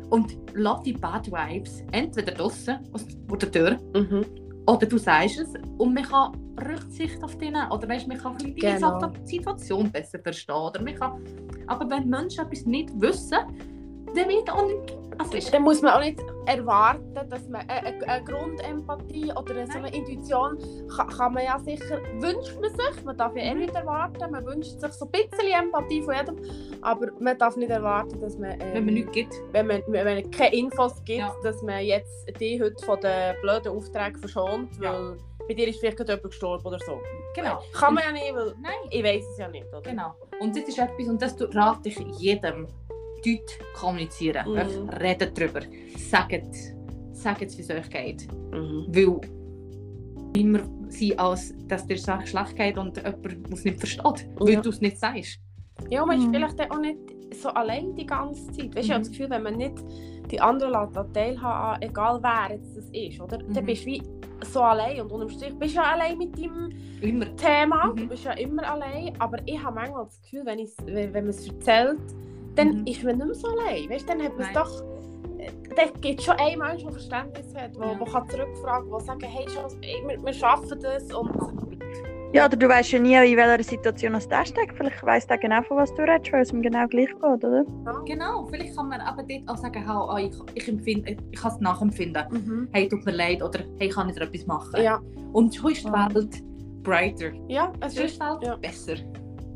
S3: Und lass die Bad Vibes entweder draußen aus der Tür
S1: Mhm.
S3: oder du sagst es und man kann Rücksicht auf dich nehmen. Oder weißt, man kann die
S1: Genau.
S3: Situ- Situation besser verstehen. Oder man kann, aber wenn Menschen etwas nicht wissen, dann wird auch nicht. Also, weißt,
S1: Dann muss man auch nicht erwarten, dass man eine, eine, eine Grundempathie oder so eine Intuition kann, kann man ja sicher, wünscht man sich, man darf ja eh
S3: Mhm.
S1: nicht erwarten, man wünscht sich so ein bisschen Empathie von jedem, aber man darf nicht erwarten, dass man, ähm,
S3: wenn man nichts gibt.
S1: wenn man, wenn man keine Infos gibt,
S3: Ja.
S1: dass man jetzt die heute von den blöden Aufträgen verschont,
S3: Ja.
S1: weil bei dir ist vielleicht gerade jemand gestorben oder so.
S3: Genau.
S1: Kann man ja nicht, weil
S3: Nein.
S1: ich weiß es ja nicht, oder?
S3: Genau. Und das ist etwas, und das rate ich jedem. Dort kommunizieren.
S1: Mhm.
S3: Mhm. Reden darüber. Sagt, sagt wie es euch geht.
S1: Mhm.
S3: Weil immer sein, als dass dir Sache schlecht geht und jemand es nicht versteht, weil
S1: Ja.
S3: du es nicht sagst.
S1: Ja, man ist
S2: Mhm.
S1: vielleicht dann auch nicht so allein die ganze Zeit. Weißt, du, Ich habe
S3: Mhm.
S1: das Gefühl, wenn man nicht die anderen an teilhaben, egal wer jetzt das ist, oder? dann
S3: Mhm.
S1: bist du wie so allein. Und unterm Strich bist du ja allein mit deinem
S3: Immer.
S1: Thema.
S3: Mhm.
S1: Du bist ja immer allein. Aber ich habe manchmal das Gefühl, wenn, wenn man es erzählt, dann
S3: Mhm.
S1: ist man nicht mehr so allein. Weißt, dann hat man es doch. äh, Dann gibt es schon einen Menschen, der Verständnis hat, der
S3: Ja.
S1: kann zurückfragen kann, der sagen hey, schon, ey, wir, wir schaffen das. Und
S2: Ja, oder du weißt ja nie, in welcher Situation das der steckt. Vielleicht weiss der genau, von was du redest, weil es ihm genau gleich geht, oder?
S3: Genau, vielleicht kann man aber dort auch sagen, «Hau, ah, ich, ich, empfinde, ich kann es nachempfinden.
S1: mhm.
S3: Hey, tut mir leid oder hey, kann ich dir etwas machen?
S1: ja.
S3: Und schon ist die. Welt brighter.
S1: ja, es ist
S3: ist die Welt
S1: ja.
S3: besser.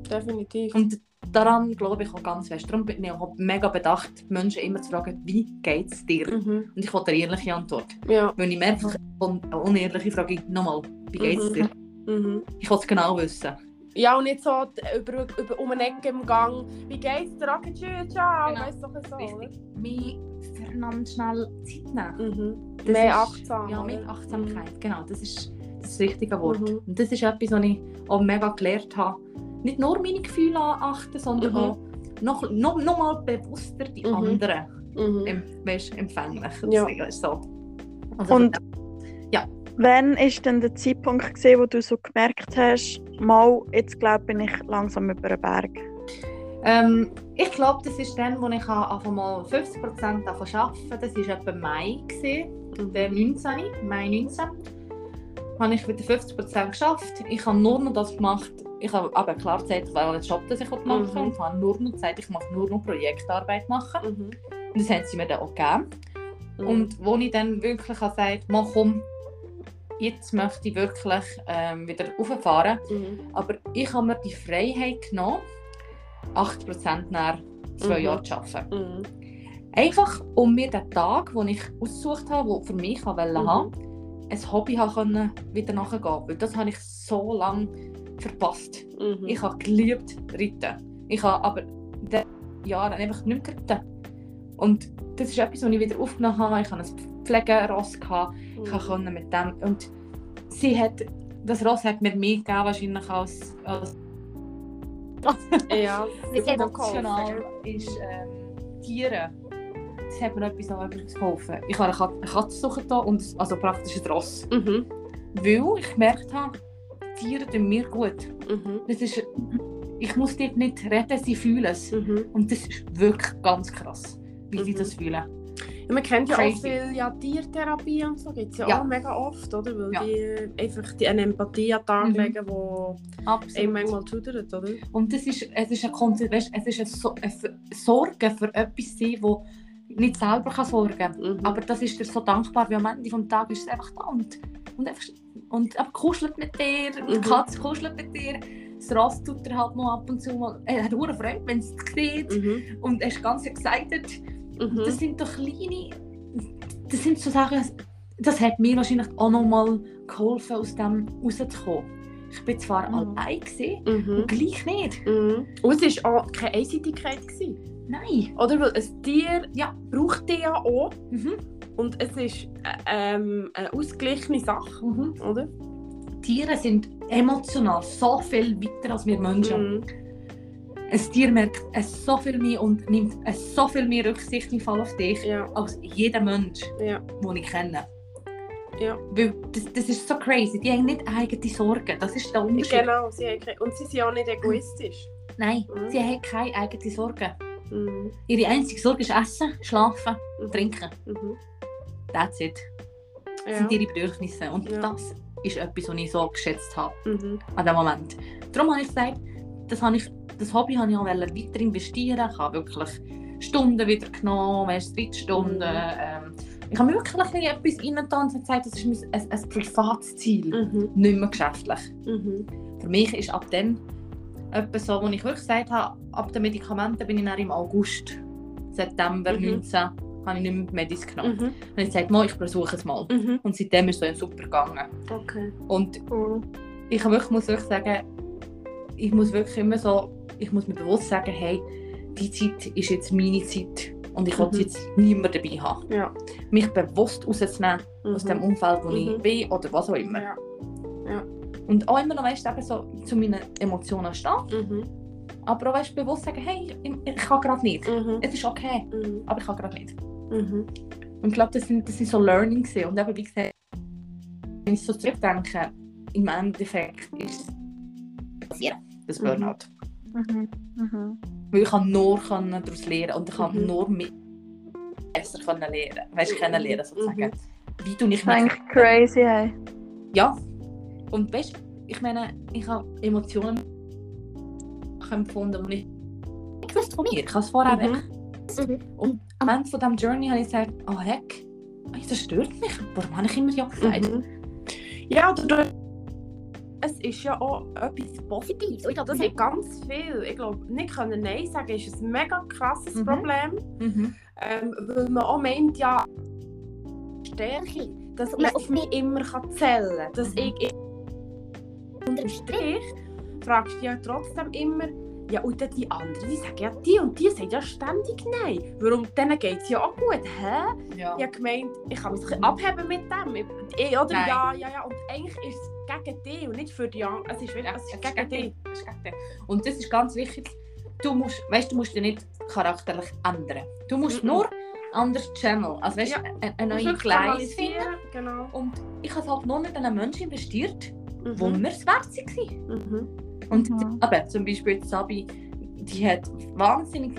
S1: definitiv.
S3: Und daran glaube ich auch ganz fest. Darum bin ich auch mega bedacht, Menschen immer zu fragen, wie geht es dir?
S1: Mhm.
S3: Und ich will eine ehrliche Antwort.
S1: Ja.
S3: Wenn ich merke, un unehrliche frage nochmal, wie geht es
S1: Mhm.
S3: dir?
S1: Mhm.
S3: Ich will es genau wissen.
S1: Ja, und nicht so über, über, um eine Ecke im Gang. Wie geht's dir? Okay, tschüss, ciao.
S3: Genau.
S1: Weißt doch so?
S3: Richtig. Mehr füreinander schnell Zeit nehmen.
S1: Mhm. Mehr achtsam.
S3: Ja, mit Achtsamkeit. Genau, das ist das richtige Wort.
S1: Mhm.
S3: Und das ist etwas, was ich auch mega gelernt habe. Nicht nur meine Gefühle achten, sondern
S1: Mhm.
S3: auch noch, noch, noch mal bewusster die
S1: Mhm.
S3: anderen
S1: Mhm.
S3: em, weißt, empfänglich.
S1: Ja.
S3: So. Also,
S2: Und
S3: Ja.
S2: wann ist denn der Zeitpunkt, gewesen, wo du so gemerkt hast, mal, jetzt glaube bin ich langsam über den Berg?
S3: Ähm, ich glaube, das ist dann, wo ich einfach mal 50% davon arbeiten Das war etwa Mai, gewesen, der 19. Mai 19. habe ich wieder 50% geschafft. Ich habe nur noch das gemacht. Ich habe aber klar gesagt, welchen Job das ich machen
S1: Mhm.
S3: will. Und habe nur noch gesagt, ich mache nur noch Projektarbeit machen.
S1: Mhm.
S3: Und das haben sie mir dann auch gegeben.
S1: Mhm.
S3: Und wo ich dann wirklich habe gesagt mal komm, jetzt möchte ich wirklich ähm, wieder rauffahren.
S1: Mhm.
S3: Aber ich habe mir die Freiheit genommen, 8% nach zwei
S1: Mhm.
S3: Jahren zu arbeiten.
S1: Mhm.
S3: Einfach, um mir den Tag, den ich ausgesucht habe, den für mich wollte,
S1: Mhm.
S3: haben, ein Hobby haben können, wieder nachgehen. Weil das habe ich so lange verpasst.
S1: Mhm.
S3: Ich habe geliebt reiten. Ich habe aber in den Jahren einfach nicht mehr geritten. Und das ist etwas, was ich wieder aufgenommen habe. Ich hatte ein Pflegeross. gehabt. Ich
S1: Mhm.
S3: konnte mit dem... Und sie hat... Das Ross hat mir mehr gegeben wahrscheinlich als... als
S1: Ja,
S4: Wie sehr
S3: emotional ist ähm, Tiere. Das hat mir etwas noch etwas geholfen. Ich habe eine Kat- eine Katze suchen da und also praktisch ein Ross.
S1: Mhm.
S3: Weil ich gemerkt habe, Tun mir gut.
S1: Mhm.
S3: Das ist, ich muss dort nicht reden, sie fühlen es.
S1: Mhm.
S3: Und das ist wirklich ganz krass, wie sie
S1: Mhm.
S3: das fühlen.
S1: Ja, man kennt ja auch
S3: Crazy.
S1: viel ja, Tiertherapie und so gibt es ja,
S3: Ja.
S1: auch mega oft, oder? Weil
S3: Ja.
S1: die einfach die eine Empathie an den Tag
S3: Mhm.
S1: legen, die einem manchmal schudert, oder?
S3: Und das ist, es ist, ein Konze- weißt, es ist eine, so eine Sorge für etwas sein, wo nicht selber kann sorgen kann.
S1: Mhm.
S3: Aber das ist dir so dankbar, wie am Ende des Tages ist es einfach da und, und, einfach, und aber kuschelt mit dir, die
S1: Mhm.
S3: Katze kuschelt mit dir, das Ross tut er halt noch ab und zu mal, er hat eine Freude, wenn es sieht
S1: Mhm.
S3: und er ist ganz excited.
S1: Mhm.
S3: Das sind doch kleine, das sind so Sachen, das hat mir wahrscheinlich auch noch mal geholfen, aus dem rauszukommen. Ich bin zwar
S2: Mhm.
S3: allein gewesen,
S1: Mhm.
S3: und gleich nicht.
S1: Mhm. Und es war auch keine Einseitigkeit. Gewesen,
S3: Nein.
S1: oder? Weil ein Tier
S3: Ja.
S1: braucht dich ja auch.
S3: Mhm.
S1: Und es ist äh, ähm, eine ausgeglichene Sache,
S3: Mhm.
S1: oder?
S3: Tiere sind emotional so viel weiter als wir Menschen.
S1: Mhm.
S3: Ein Tier merkt es so viel mehr und nimmt es so viel mehr Rücksicht im Fall auf dich
S1: Ja,
S3: als jeder Mensch,
S1: ja.
S3: den ich kenne.
S1: Ja.
S3: Weil das, das ist so crazy. Die haben nicht eigene Sorgen. Das ist der Unterschied.
S1: Genau, sie haben keine, und sie sind auch nicht egoistisch.
S3: Nein,
S1: Mhm.
S3: sie haben keine eigene Sorgen.
S1: Mhm.
S3: Ihre einzige Sorge ist Essen, Schlafen,
S1: Mhm.
S3: Trinken.
S1: Mhm.
S3: That's it. Das
S1: Ja.
S3: sind ihre Bedürfnisse. Und
S1: Ja.
S3: das ist etwas, was ich so geschätzt habe
S1: Mhm.
S3: an dem Moment. Darum habe ich gesagt, das, habe ich, das Hobby habe ich auch weiter investieren. Ich habe wirklich Stunden wieder genommen, erst Stunden.
S1: Mhm.
S3: Ähm, ich habe wirklich etwas reingetan und gesagt, das ist mein, ein, ein privates Ziel,
S1: Mhm.
S3: nicht mehr geschäftlich.
S1: Mhm.
S3: Für mich ist ab dann etwas so, wo ich wirklich gesagt habe, ab den Medikamenten bin ich dann im August, September
S1: Mhm.
S3: 19, habe ich nicht mehr Medis genommen.
S1: Mhm.
S3: Und ich gesagt, «Mal, ich versuche es mal.
S1: Mhm.
S3: Und seitdem ist es so super gegangen.
S1: Okay.
S3: Und
S2: Cool.
S3: ich muss wirklich sagen, ich muss wirklich immer so, ich muss mir bewusst sagen, hey, die Zeit ist jetzt meine Zeit und ich will
S1: Mhm.
S3: jetzt niemand dabei haben.
S1: Ja.
S3: Mich bewusst rauszunehmen aus dem Umfeld, wo
S1: Mhm.
S3: ich bin oder was auch immer.
S1: Ja.
S3: Und auch immer noch, weißt du, so zu meinen Emotionen stehen,
S1: Mhm.
S3: aber auch weißt, bewusst sagen, hey, ich, ich kann gerade nicht.
S1: Mhm.
S3: Es ist okay,
S1: Mhm.
S3: aber ich kann gerade nicht.
S1: Mhm.
S3: Und ich glaube, das sind, das sind so Learnings gewesen. und eben, wie gesagt, wenn ich so zurückdenke, im Endeffekt ist es das. Burnout.
S2: Mhm. Mhm.
S3: Weil ich kann nur können daraus lernen und ich kann nur mit besser können lernen, weißt,
S1: Mhm.
S3: kennenlernen sozusagen. Wie
S2: ist
S3: mich?
S2: eigentlich crazy, hey.
S3: Ja. Und weißt, ich meine, ich habe Emotionen empfunden, die ich
S4: Ich wusste von
S3: mir,
S4: mir.
S3: ich habe es vorher
S1: Mhm.
S4: Mhm.
S3: Und am Ende von diesem Journey habe ich gesagt, oh heck, das stört mich. Warum habe ich immer ja gesagt?
S1: Mhm. Ja, oder du, es ist ja auch etwas Positives. Ich glaube, das sind ganz viel. Ich glaube, nicht können Nein sagen ist ein mega krasses
S3: Mhm.
S1: Problem.
S3: Mhm.
S1: Ähm, weil man auch meint, ja, Stärke, dass man auf mich immer kann zählen kann. Dass
S3: Mhm.
S1: ich
S4: Unter dem Strich.
S1: ich fragst du ja trotzdem immer, ja, und dann die anderen, die sagen ja, die und die sagen ja ständig Nein. Warum? Denen geht es ja auch gut. Hä?
S3: Ja.
S1: Ich habe gemeint, ich kann mich ein abheben mit dem. Ich, ich, oder?
S3: Nein.
S1: Ja, ja, ja. Und eigentlich ist es gegen dich und nicht für die anderen. Es ist, wirklich, es ist gegen dich.
S3: Ist gegen dich. Und das ist ganz wichtig. Du musst, weißt, du musst dich nicht charakterlich ändern. Du musst
S1: Mhm.
S3: nur anders Channel. Also weißt,
S1: Ja.
S3: eine, eine neue Gleis finden.
S1: Genau.
S3: Und ich habe halt nur in einen Menschen investiert,
S1: Mhm.
S3: wo mir es wert waren.
S1: Mhm.
S3: Und
S2: Mhm.
S3: aber zum Beispiel Sabi, die hat wahnsinnig,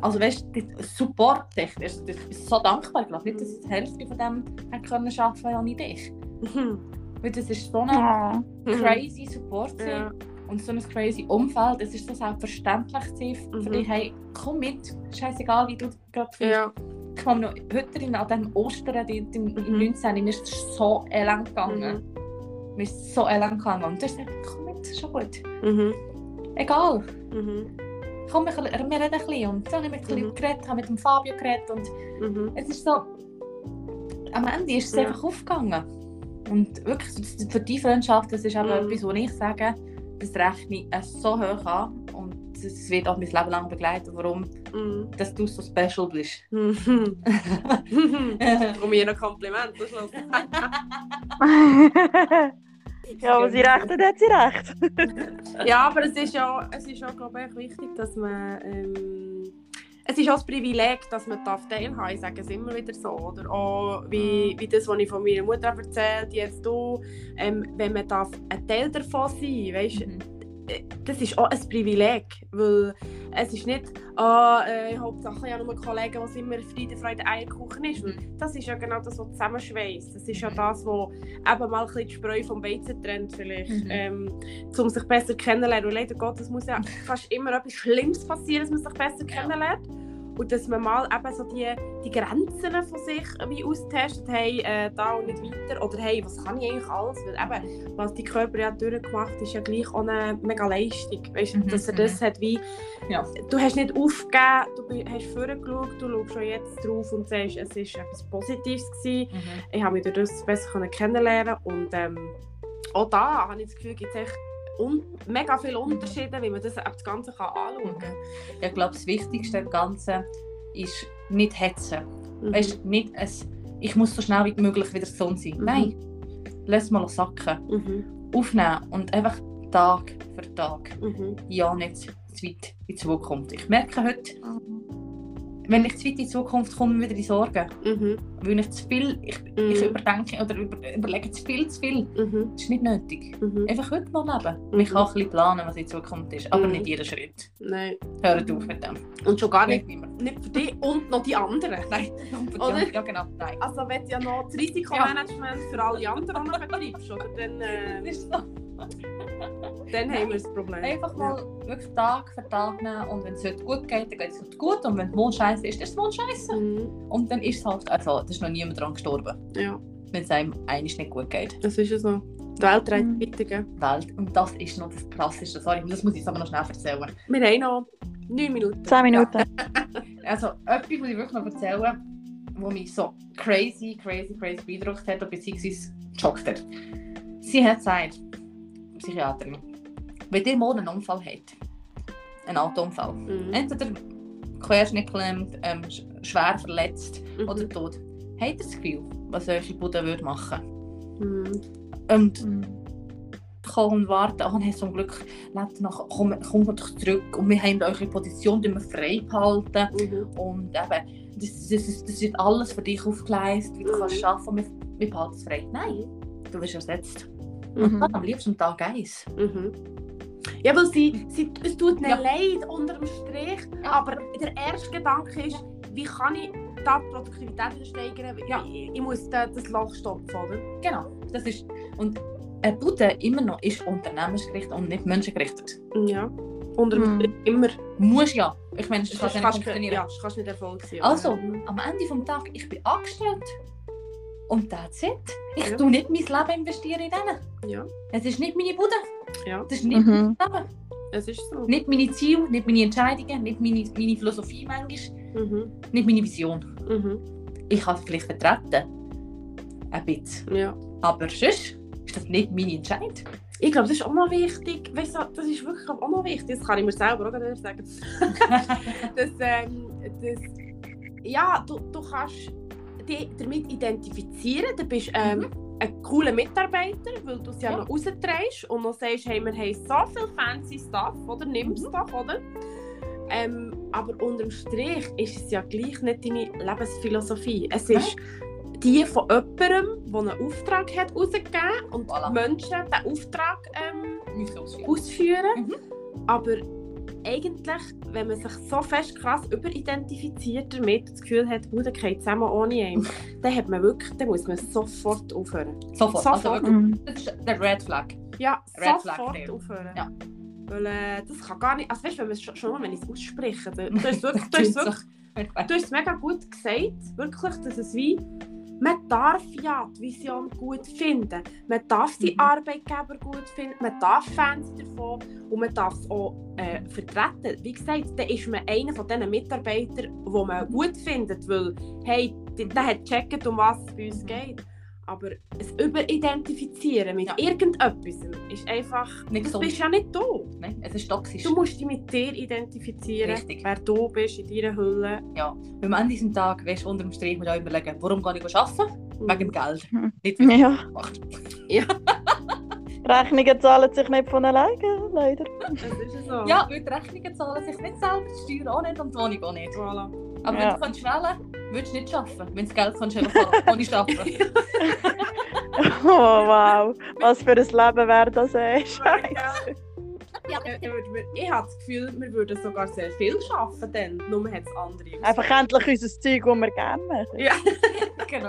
S3: also weißt du, Support. Also, ich bin so dankbar. Ich glaube nicht, dass ich die Hälfte von dem hätte können schaffen ohne dich.
S1: Mhm.
S3: Weil das ist so ein
S2: Ja.
S3: crazy Support.
S1: Ja.
S3: und so ein crazy Umfeld. Es ist so selbstverständlich für
S1: Mhm.
S3: dich, hey, komm mit, scheißegal wie du gerade fühlst.
S1: Ja.
S3: Ich komme noch heute in, an diesem Ostern, die, die, im
S1: Mhm.
S3: 19. mir ist so elend gegangen.
S1: Mhm.
S3: Mir ist so elend gegangen. Und du hast gesagt, komm ist schon gut.
S1: Mhm.
S3: Egal.
S1: Mhm.
S3: komm, wir, wir reden ein bisschen. Und dann habe ich mit,
S1: Mhm.
S3: mhm. geredet, habe mit dem Fabio geredet und
S1: Mhm.
S3: es ist so, am Ende ist es
S1: Ja.
S3: einfach aufgegangen. Und wirklich, so- für die Freundschaft, das ist auch
S1: Mhm.
S3: etwas, wo ich sage, das rechne ich äh, so hoch an und es wird auch mein Leben lang begleiten, warum
S1: Mhm.
S3: dass du so special bist.
S1: Mhm. Und mir noch Kompliment.
S2: Ja, aber sie recht hat, hat sie recht.
S1: ja, aber es ist ja, es ist ja glaube ich, wichtig, dass man. Ähm, es ist auch das Privileg, dass man darf teilhaben darf. Ich sage es immer wieder so. Oder auch wie, wie das, was ich von meiner Mutter erzählt jetzt du. Ähm, wenn man darf ein Teil davon sein weißt,
S3: Mhm.
S1: Das ist auch ein Privileg. Weil es ist nicht, ah, äh, Hauptsache ich habe nur Kollegen, was immer Friede, Freude, Eierkuchen ist. Weil das ist ja genau das, was zusammenschweißt. Das ist ja
S3: Mhm.
S1: das, was eben mal ein bisschen die Spreu vom Weizen trennt, vielleicht.
S3: Mhm.
S1: Ähm, um sich besser kennenzulernen. Und leider Gottes muss ja fast immer etwas Schlimmes passieren, dass man sich besser
S3: Ja.
S1: kennenlernt. Und dass man mal eben so die, die Grenzen von sich wie austestet, hey, äh, da und nicht weiter. Oder hey, was kann ich eigentlich alles? Weil eben, was die Körper ja durchgemacht ist ja gleich auch eine mega Leistung. Weißt, du,
S3: Mhm,
S1: dass er das hat wie...
S3: Ja.
S1: Du hast nicht aufgegeben, du hast vorgeschaut, du schaust schon jetzt drauf und sagst, es war etwas Positives. Gewesen.
S3: Mhm.
S1: Ich habe mich durch das besser können kennenlernen und ähm, auch da habe ich das Gefühl, gibt es echt un mega viele Unterschiede, wie man das, das Ganze kann anschauen kann.
S3: Ich glaube, das Wichtigste am Ganzen ist nicht hetzen.
S1: Mhm.
S3: Weißt nicht ein, ich muss so schnell wie möglich wieder gesund sein.
S1: Mhm.
S3: Nein, lass mal sacken.
S1: Mhm.
S3: Aufnehmen und einfach Tag für Tag.
S1: Mhm.
S3: Ja, nicht zu weit in die Zukunft. Ich merke heute, wenn ich zu weit in die Zukunft komme, wieder in Sorgen.
S1: Mhm.
S3: Weil ich zu viel, ich, ich
S1: Mhm.
S3: überdenke oder über, überlege zu viel, zu viel.
S1: Mhm.
S3: Das ist nicht nötig.
S1: Mhm.
S3: Einfach heute mal leben.
S1: Mhm.
S3: Ich kann ein bisschen planen, was in Zukunft ist, aber
S1: Mhm.
S3: nicht jeden Schritt.
S1: Nein.
S3: Hört auf mit dem.
S1: Und schon gar nicht,
S3: Nicht
S1: nicht für dich und noch die anderen.
S3: Nein,
S1: Oder?
S3: ja genau, nein.
S1: Also wenn du ja noch das Risikomanagement für alle anderen betreibst, oder? Dann, äh. dann haben wir das Problem.
S3: Einfach mal wirklich Tag für Tag nehmen und wenn es heute gut geht, dann geht es heute gut und wenn der Mond scheiße ist, dann ist der Mond scheiße.
S1: Mhm.
S3: Und dann ist es halt, also da ist noch niemand dran gestorben,
S1: Ja,
S3: wenn es einem eigentlich nicht gut geht.
S1: das ist ja so. Die Welt dreht
S2: Mhm.
S1: weiter.
S3: Welt. Und das ist noch das Krasseste. Sorry, das muss ich jetzt aber noch schnell erzählen.
S1: Wir haben noch 9 Minuten.
S2: 10 Minuten.
S3: Also, etwas muss ich wirklich noch erzählen, was mich so crazy, crazy, crazy beeindruckt hat, beziehungsweise geschockt hat. Sie hat gesagt, Psychiaterin, wenn ihr morgen einen Unfall habt, einen Autounfall,
S1: Mhm.
S3: entweder Querschnitt geklemmt, ähm, sch- schwer verletzt
S1: Mhm.
S3: oder tot, habt ihr das Gefühl, was eure Bude würde machen?
S1: Mhm.
S3: Und
S2: Mhm.
S3: kann und warten. Oh, nein, zum Glück lebt noch, komm, komm doch zurück und wir haben eure Position immer frei behalten.
S1: Mhm.
S3: Und eben, das, das, das, das wird alles für dich aufgeleistet, wie du
S1: Mhm.
S3: kannst arbeiten, wir, wir behalten es frei. Nein, du wirst ersetzt.
S2: Mhm.
S3: Und am liebsten Tag eins.
S1: Mhm. Ja, weil sie, sie, es tut nicht
S3: Ja.
S1: leid unter dem Strich,
S3: Ja.
S1: aber der erste Gedanke ist, wie kann ich da die Produktivität wieder steigern?
S3: Ja.
S1: Ich, ich muss da, das Loch stopfen, oder?
S3: Genau, das ist... Und eine Bude immer noch ist unternehmensgerichtet und nicht menschengerichtet.
S1: Ja. Unter
S2: Mhm.
S1: Immer.
S3: Muss ja. Ich meine, das
S1: Das
S3: kann ja nicht funktionieren.
S1: ja, das kannst nicht Erfolg sein.
S3: Also,
S1: oder?
S3: am Ende des Tages, ich bin angestellt. Und that's it. Ich
S1: Ja.
S3: tue nicht mein Leben investieren in denen.
S1: Ja,
S3: Es ist nicht meine Bude.
S1: ja,
S3: Das ist nicht
S2: Mhm.
S3: mein Leben.
S1: es ist so.
S3: Nicht meine Ziele, nicht meine Entscheidungen, nicht meine, meine Philosophie manchmal,
S1: Mhm.
S3: nicht meine Vision.
S1: Mhm.
S3: Ich kann es vielleicht vertreten. Ein bisschen.
S1: Ja.
S3: Aber sonst ist das nicht meine Entscheidung.
S1: Ich glaube, das ist auch noch wichtig. Weißt du, das ist wirklich auch noch wichtig. Das kann ich mir selber auch sagen. dass, ähm, dass, ja, du, du kannst dich damit identifizieren. Du bist ähm, ein cooler Mitarbeiter, weil du es ja,
S3: Ja.
S1: noch rausträgst und noch sagst, hey, wir haben so viel fancy Stuff, oder? Nimm es doch, oder? Ähm, aber unterm Strich ist es ja gleich nicht deine Lebensphilosophie. Es ist die von jemandem, der einen Auftrag hat rausgegeben und
S3: Voilà.
S1: die Menschen diesen Auftrag ähm,
S3: ausführen.
S1: ausführen.
S3: Mhm.
S1: Aber eigentlich, wenn man sich so fest krass überidentifiziert damit, das Gefühl hat, oh, der geht zusammen ohne ihn, dann, hat man wirklich, dann muss man sofort aufhören.
S3: Sofort.
S1: Sofort.
S3: Also wirklich,
S2: Mhm.
S3: das ist der Red Flag.
S1: Ja,
S3: Red Flag
S1: sofort
S3: there.
S1: aufhören.
S3: Ja.
S1: Weil äh, das kann gar nicht, also weißt du, wenn man es schon, schon mal, wenn ich es ausspreche, dann, du hast wirklich, du hast es wirklich Du hast es mega gut gesagt, wirklich, dass es wie, man darf ja die Vision gut finden, man darf die
S3: Mhm.
S1: Arbeitgeber gut finden, man darf Fans davon und man darf es auch äh, vertreten. Wie gesagt, dann ist man einer von diesen Mitarbeitern, die man gut findet, weil, hey, der hat gecheckt, um was es bei uns geht. Aber es Überidentifizieren mit
S3: Ja.
S1: irgendetwas ist einfach,
S3: Nicht
S1: das
S3: gesund.
S1: bist ja nicht du.
S3: Nein, es ist toxisch.
S1: Du musst dich mit dir identifizieren,
S3: Richtig.
S1: wer du bist in deiner Hülle.
S3: Ja. Am Ende dieses Tages weißt du, unter dem Strich auch überlegen, warum gehe ich arbeiten? Wegen dem Geld.
S2: Mhm.
S3: Nicht, weil
S2: Ja.
S3: macht.
S2: Rechnungen zahlen sich nicht von alleine, leider.
S1: Das ist ja so.
S3: Ja, weil die Rechnungen zahlen sich nicht selber, die Steuern auch nicht und die Wohnung auch nicht.
S1: Voilà.
S3: Aber
S2: Ja.
S3: wenn du kannst wählen würdest du nicht arbeiten. Wenn du das Geld kannst, du einfach ohne arbeiten.
S2: Oh wow, was für ein Leben wäre das, ey. Scheiße.
S4: Ja,
S1: Ja, ich Ich habe das Gefühl, wir würden sogar sehr viel arbeiten nur hat es andere.
S2: Einfach endlich unser Zeug, das wir gerne machen.
S1: Ja.
S3: genau.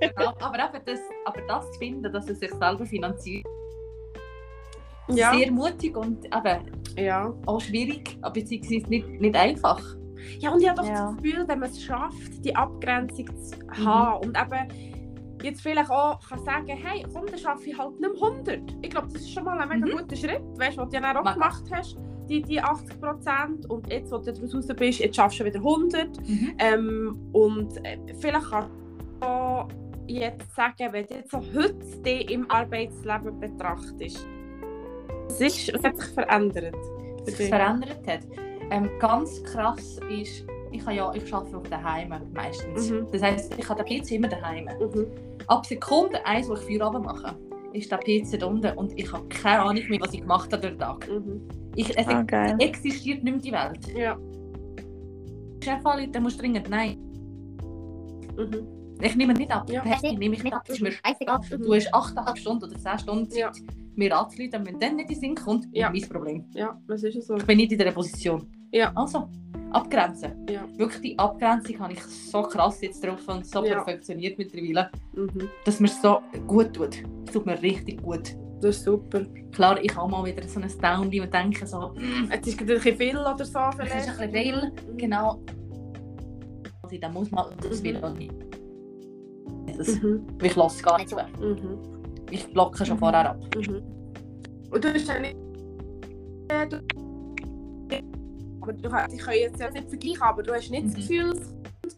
S3: genau. Aber, eben das, aber das zu finden, dass er sich selber finanziert,
S1: Ja.
S3: sehr mutig und eben
S1: ja.
S3: auch schwierig, beziehungsweise nicht, nicht einfach.
S1: Ja, und ich habe doch
S2: Ja.
S1: das Gefühl, wenn man es schafft, die Abgrenzung zu haben und eben jetzt vielleicht auch kann sagen, hey, komm, dann schaffe ich halt nicht mehr 100. Ich glaube, das ist schon mal ein mega
S3: Mhm.
S1: guter Schritt, weißt du, was du ja dann auch gemacht hast, die, die 80 Prozent und jetzt, wo du daraus raus bist, jetzt schaffst du wieder 100. Ähm, und äh, vielleicht kannst du auch jetzt sagen, wenn du jetzt so heute dich im Arbeitsleben betrachtest, was, ist, was hat sich verändert? für
S3: sich verändert hat. Ähm, ganz krass ist, ich, habe ja, ich arbeite auch daheim meistens.
S1: Mhm.
S3: Das heisst, ich habe den PC immer daheim.
S1: Mhm.
S3: Ab Sekunde eins, wo ich Feierabend mache, ist der PC da unten und ich habe keine Ahnung mehr, was ich gemacht habe durch den Tag.
S1: Mhm.
S3: Ich, es
S2: Ah, geil.
S3: existiert nicht mehr die Welt.
S1: Ja.
S3: Chef anruft, dann musst du dringend nein.
S1: Mhm.
S3: Ich nehme nicht ab.
S1: Ja.
S3: Hey, nehme ich nicht ab. Das ist mir
S4: Scheißegal.
S3: Du hast 8,5 Stunden oder 10 Stunden Zeit,
S1: Ja.
S3: mir anzuleiten. Wenn dann nicht in den Sinn kommt,
S1: Ja.
S3: ist mein Problem.
S1: Ja, das ist ja so.
S3: Ich bin nicht in dieser Position.
S1: Ja.
S3: Also, abgrenzen.
S1: Ja.
S3: Wirklich die Abgrenzung habe ich so krass jetzt drauf und so
S1: Ja.
S3: perfektioniert mittlerweile,
S1: Mhm.
S3: dass mir so gut tut. Es tut mir richtig gut.
S1: Das ist super.
S3: Klar, ich habe mal wieder so ein Downly und denke so, mm,
S1: Jetzt ist gerade ein bisschen viel oder so
S3: es
S1: vielleicht.
S3: ist ein bisschen viel. Genau. Also, dann muss man das
S1: Mhm.
S3: will auch nicht. Das,
S1: Mhm.
S3: Ich lasse gar nicht zu.
S1: Mhm.
S3: Ich blocke schon
S2: Mhm.
S3: vorher ab.
S1: Mhm. Und du hast ja nicht. Aber du kannst, ich kann jetzt ja nicht vergleichen, aber du hast nicht das
S3: Mhm.
S1: Gefühl, es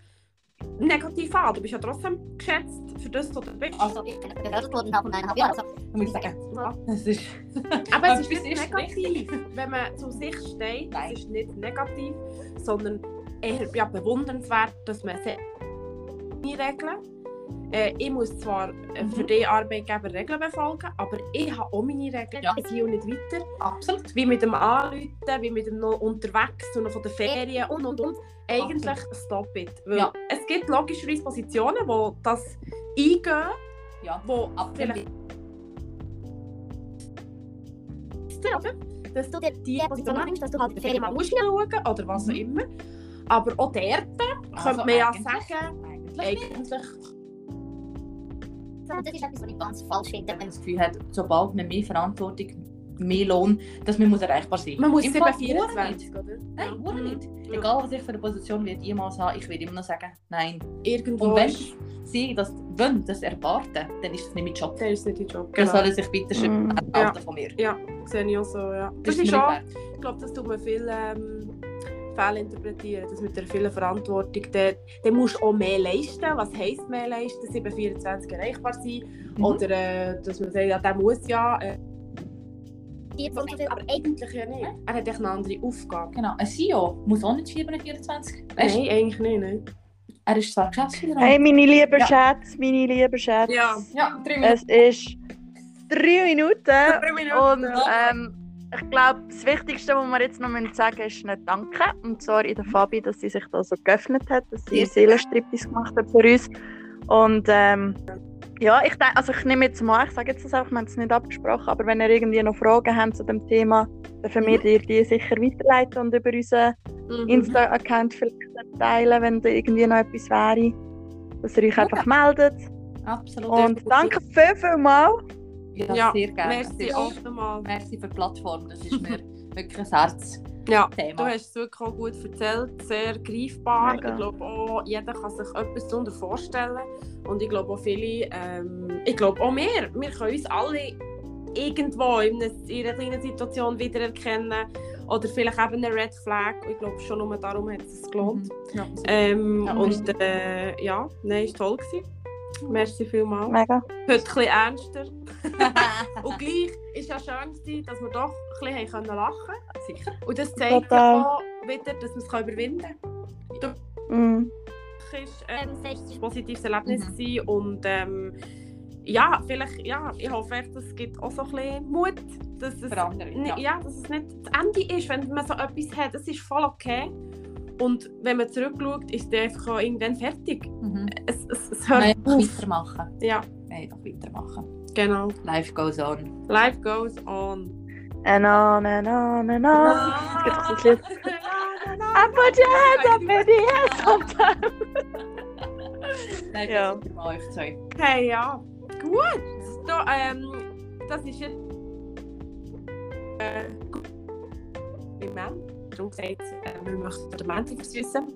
S1: kommt negativ an. Du bist ja trotzdem geschätzt für das, was du bist.
S3: Also,
S4: Ich bin gefördert worden nach eineinhalb Jahren. Also,
S3: ich muss sagen,
S1: Ja.
S3: es ist.
S1: Aber es ist
S3: Etwas
S1: nicht
S3: ist
S1: negativ. Wenn man zu sich steht,
S3: Nein.
S1: es ist nicht negativ, sondern eher ja, bewundernswert, dass man sich Regeln. Äh, ich muss zwar für
S3: Mhm.
S1: die Arbeitgeber Regeln befolgen, aber ich habe auch meine Regeln.
S3: Ja.
S1: Ich auch nicht weiter.
S3: Absolut.
S1: Wie mit dem Anrufen, wie mit dem noch unterwegs und noch von Ferien und und und. Eigentlich stop it. Weil
S3: Ja.
S1: Es gibt logischerweise Positionen, wo das eingehen,
S3: Ja.
S1: wo vielleicht dass
S4: du dir die Position annimmst, dass du halt der Ferien mal
S1: musst schauen oder was auch
S3: Mhm.
S1: immer. Aber auch dort
S3: Also
S1: könnte man ja sagen,
S3: Eigentlich.
S1: eigentlich
S4: Das ist etwas, was ich ganz falsch finde.
S3: wenn man das Gefühl hat, sobald man mehr Verantwortung, mehr Lohn, dass man muss erreichbar sein
S1: man muss
S3: Im Fall
S1: 724, oder?
S3: Nein,
S1: Ja.
S3: hure nicht.
S1: Ja.
S3: Egal, was ich für eine Position werde jemals haben, ich werde immer noch sagen, nein.
S1: Irgendwo
S3: Und wenn
S1: ist,
S3: sie das wollen, das erwarten, dann ist es nicht mein Job.
S1: dann ist nicht dein Job.
S3: Dann
S1: Genau.
S3: sollen sich bitte schön
S2: Mhm.
S3: erwarten von mir.
S1: Ja, sehe ich auch so, ja. Das,
S3: mir
S1: ist
S3: nicht
S1: auch, ich glaube, das tut man viel ähm, fehlinterpretieren, das mit der vielen Verantwortung. Dann, dann musst du auch mehr leisten. Was heisst mehr leisten? 724 erreichbar sein?
S3: Mhm.
S1: Oder äh, dass man sagt, ja, der muss ja. Äh, aber eigentlich ja nicht. Er hat echt eine andere Aufgabe.
S3: Genau, ein CEO muss auch nicht 24. Weißt,
S1: Nein, eigentlich nicht. Ne?
S3: Er ist zwar Geschäftsführer.
S2: Hey, meine lieben
S3: Ja.
S2: Schätze, meine lieben Schätze.
S1: Ja.
S3: Ja, drei
S2: Es ist drei Minuten.
S1: Drei Minuten.
S2: Und ähm, ich glaube, das Wichtigste, was wir jetzt noch sagen müssen, ist nicht Danke. Und zwar in der Fabi, dass sie sich da so geöffnet hat, dass sie
S1: Ja.
S2: Seelenstriptease gemacht hat für uns. Und ähm, ja, ich denke, also ich nehme jetzt mal, ich sage jetzt das einfach, wir haben es nicht abgesprochen, aber wenn ihr irgendwie noch Fragen habt zu dem Thema, dürfen wir dir die sicher weiterleiten und über unseren
S1: Mhm.
S2: Insta-Account vielleicht teilen, wenn da irgendwie noch etwas wäre. Dass ihr euch einfach meldet.
S3: Absolut.
S2: Und danke viel, viel mal.
S3: Ja,
S1: Ja,
S3: sehr gerne.
S1: Merci
S3: ist-. Merci für die Plattform. Das ist mir wirklich ein Herzthema.
S1: Ja, du hast es wirklich auch gut erzählt, sehr greifbar.
S2: Mega.
S1: Ich glaube auch, jeder kann sich etwas darunter vorstellen. Und ich glaube auch viele, ähm, ich glaube auch wir, wir können uns alle irgendwo in einer, in einer kleinen Situation wiedererkennen. Oder vielleicht eben eine Red Flag. Ich glaube schon nur darum hat es gelohnt.
S3: Ja.
S1: Ähm,
S3: Ja,
S1: und äh, ja, nein, es war toll. Gewesen. Merci vielmals.
S2: Mega.
S1: Heute ein bisschen ernster. Und gleich es ja schön, dass wir doch ein bisschen können lachen konnten.
S3: Sicher.
S1: Und das zeigt
S2: Total.
S1: ja auch wieder, dass man es überwinden kann.
S2: Mm.
S1: Es war äh,
S4: Ähm,
S1: ein positives Erlebnis
S3: Mhm.
S1: gewesen und ähm, ja, vielleicht, ja, ich hoffe echt, es gibt auch so ein bisschen Mut, dass es,
S3: andere. Ja.
S1: ja, dass es nicht das Ende ist, wenn man so etwas hat. Das ist voll okay. Und wenn man zurückschaut, ist der einfach auch irgendwann fertig.
S3: Mhm.
S1: Es, es, es hört
S3: Nein, einfach
S1: auf.
S3: weitermachen.
S1: Ja,
S3: Einfach weitermachen.
S1: genau.
S3: Life goes on.
S1: Life goes on.
S2: And on and on and on. Es gibt ein Lied. I put your hands up in the air sometimes.
S3: Nein,
S2: Ja.
S1: Hey, ja. Gut. So, ähm, das ist jetzt. Äh, im Gesagt, äh, wir möchten den Menschen versüßen.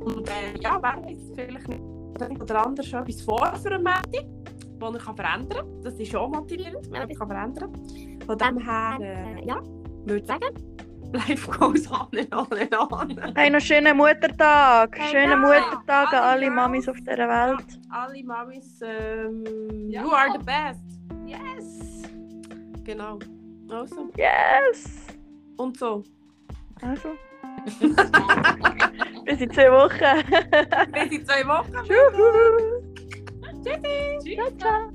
S1: Und äh, ja, wer weiß, vielleicht nicht der eine oder andere schon etwas vor für einen Menschen, den er kann verändern kann. Das ist schon motivierend, wenn er etwas kann verändern kann. Von dem her, äh,
S4: ja,
S1: würde ich sagen, life goes on and on and on.
S2: Hey, noch schönen Muttertag.
S1: Hey,
S2: Schönen
S1: ja.
S2: Muttertag an
S1: Alle
S2: alle
S1: Girls.
S2: Mamis auf dieser Welt.
S1: Alle Mamis, ähm,
S3: Ja.
S1: you are the best.
S3: Yes!
S1: Genau. Also,
S2: Yes.
S1: und so.
S2: Also. Bis in zwei Wochen.
S1: Bis in zwei Wochen.
S2: Tschüss. Ciao.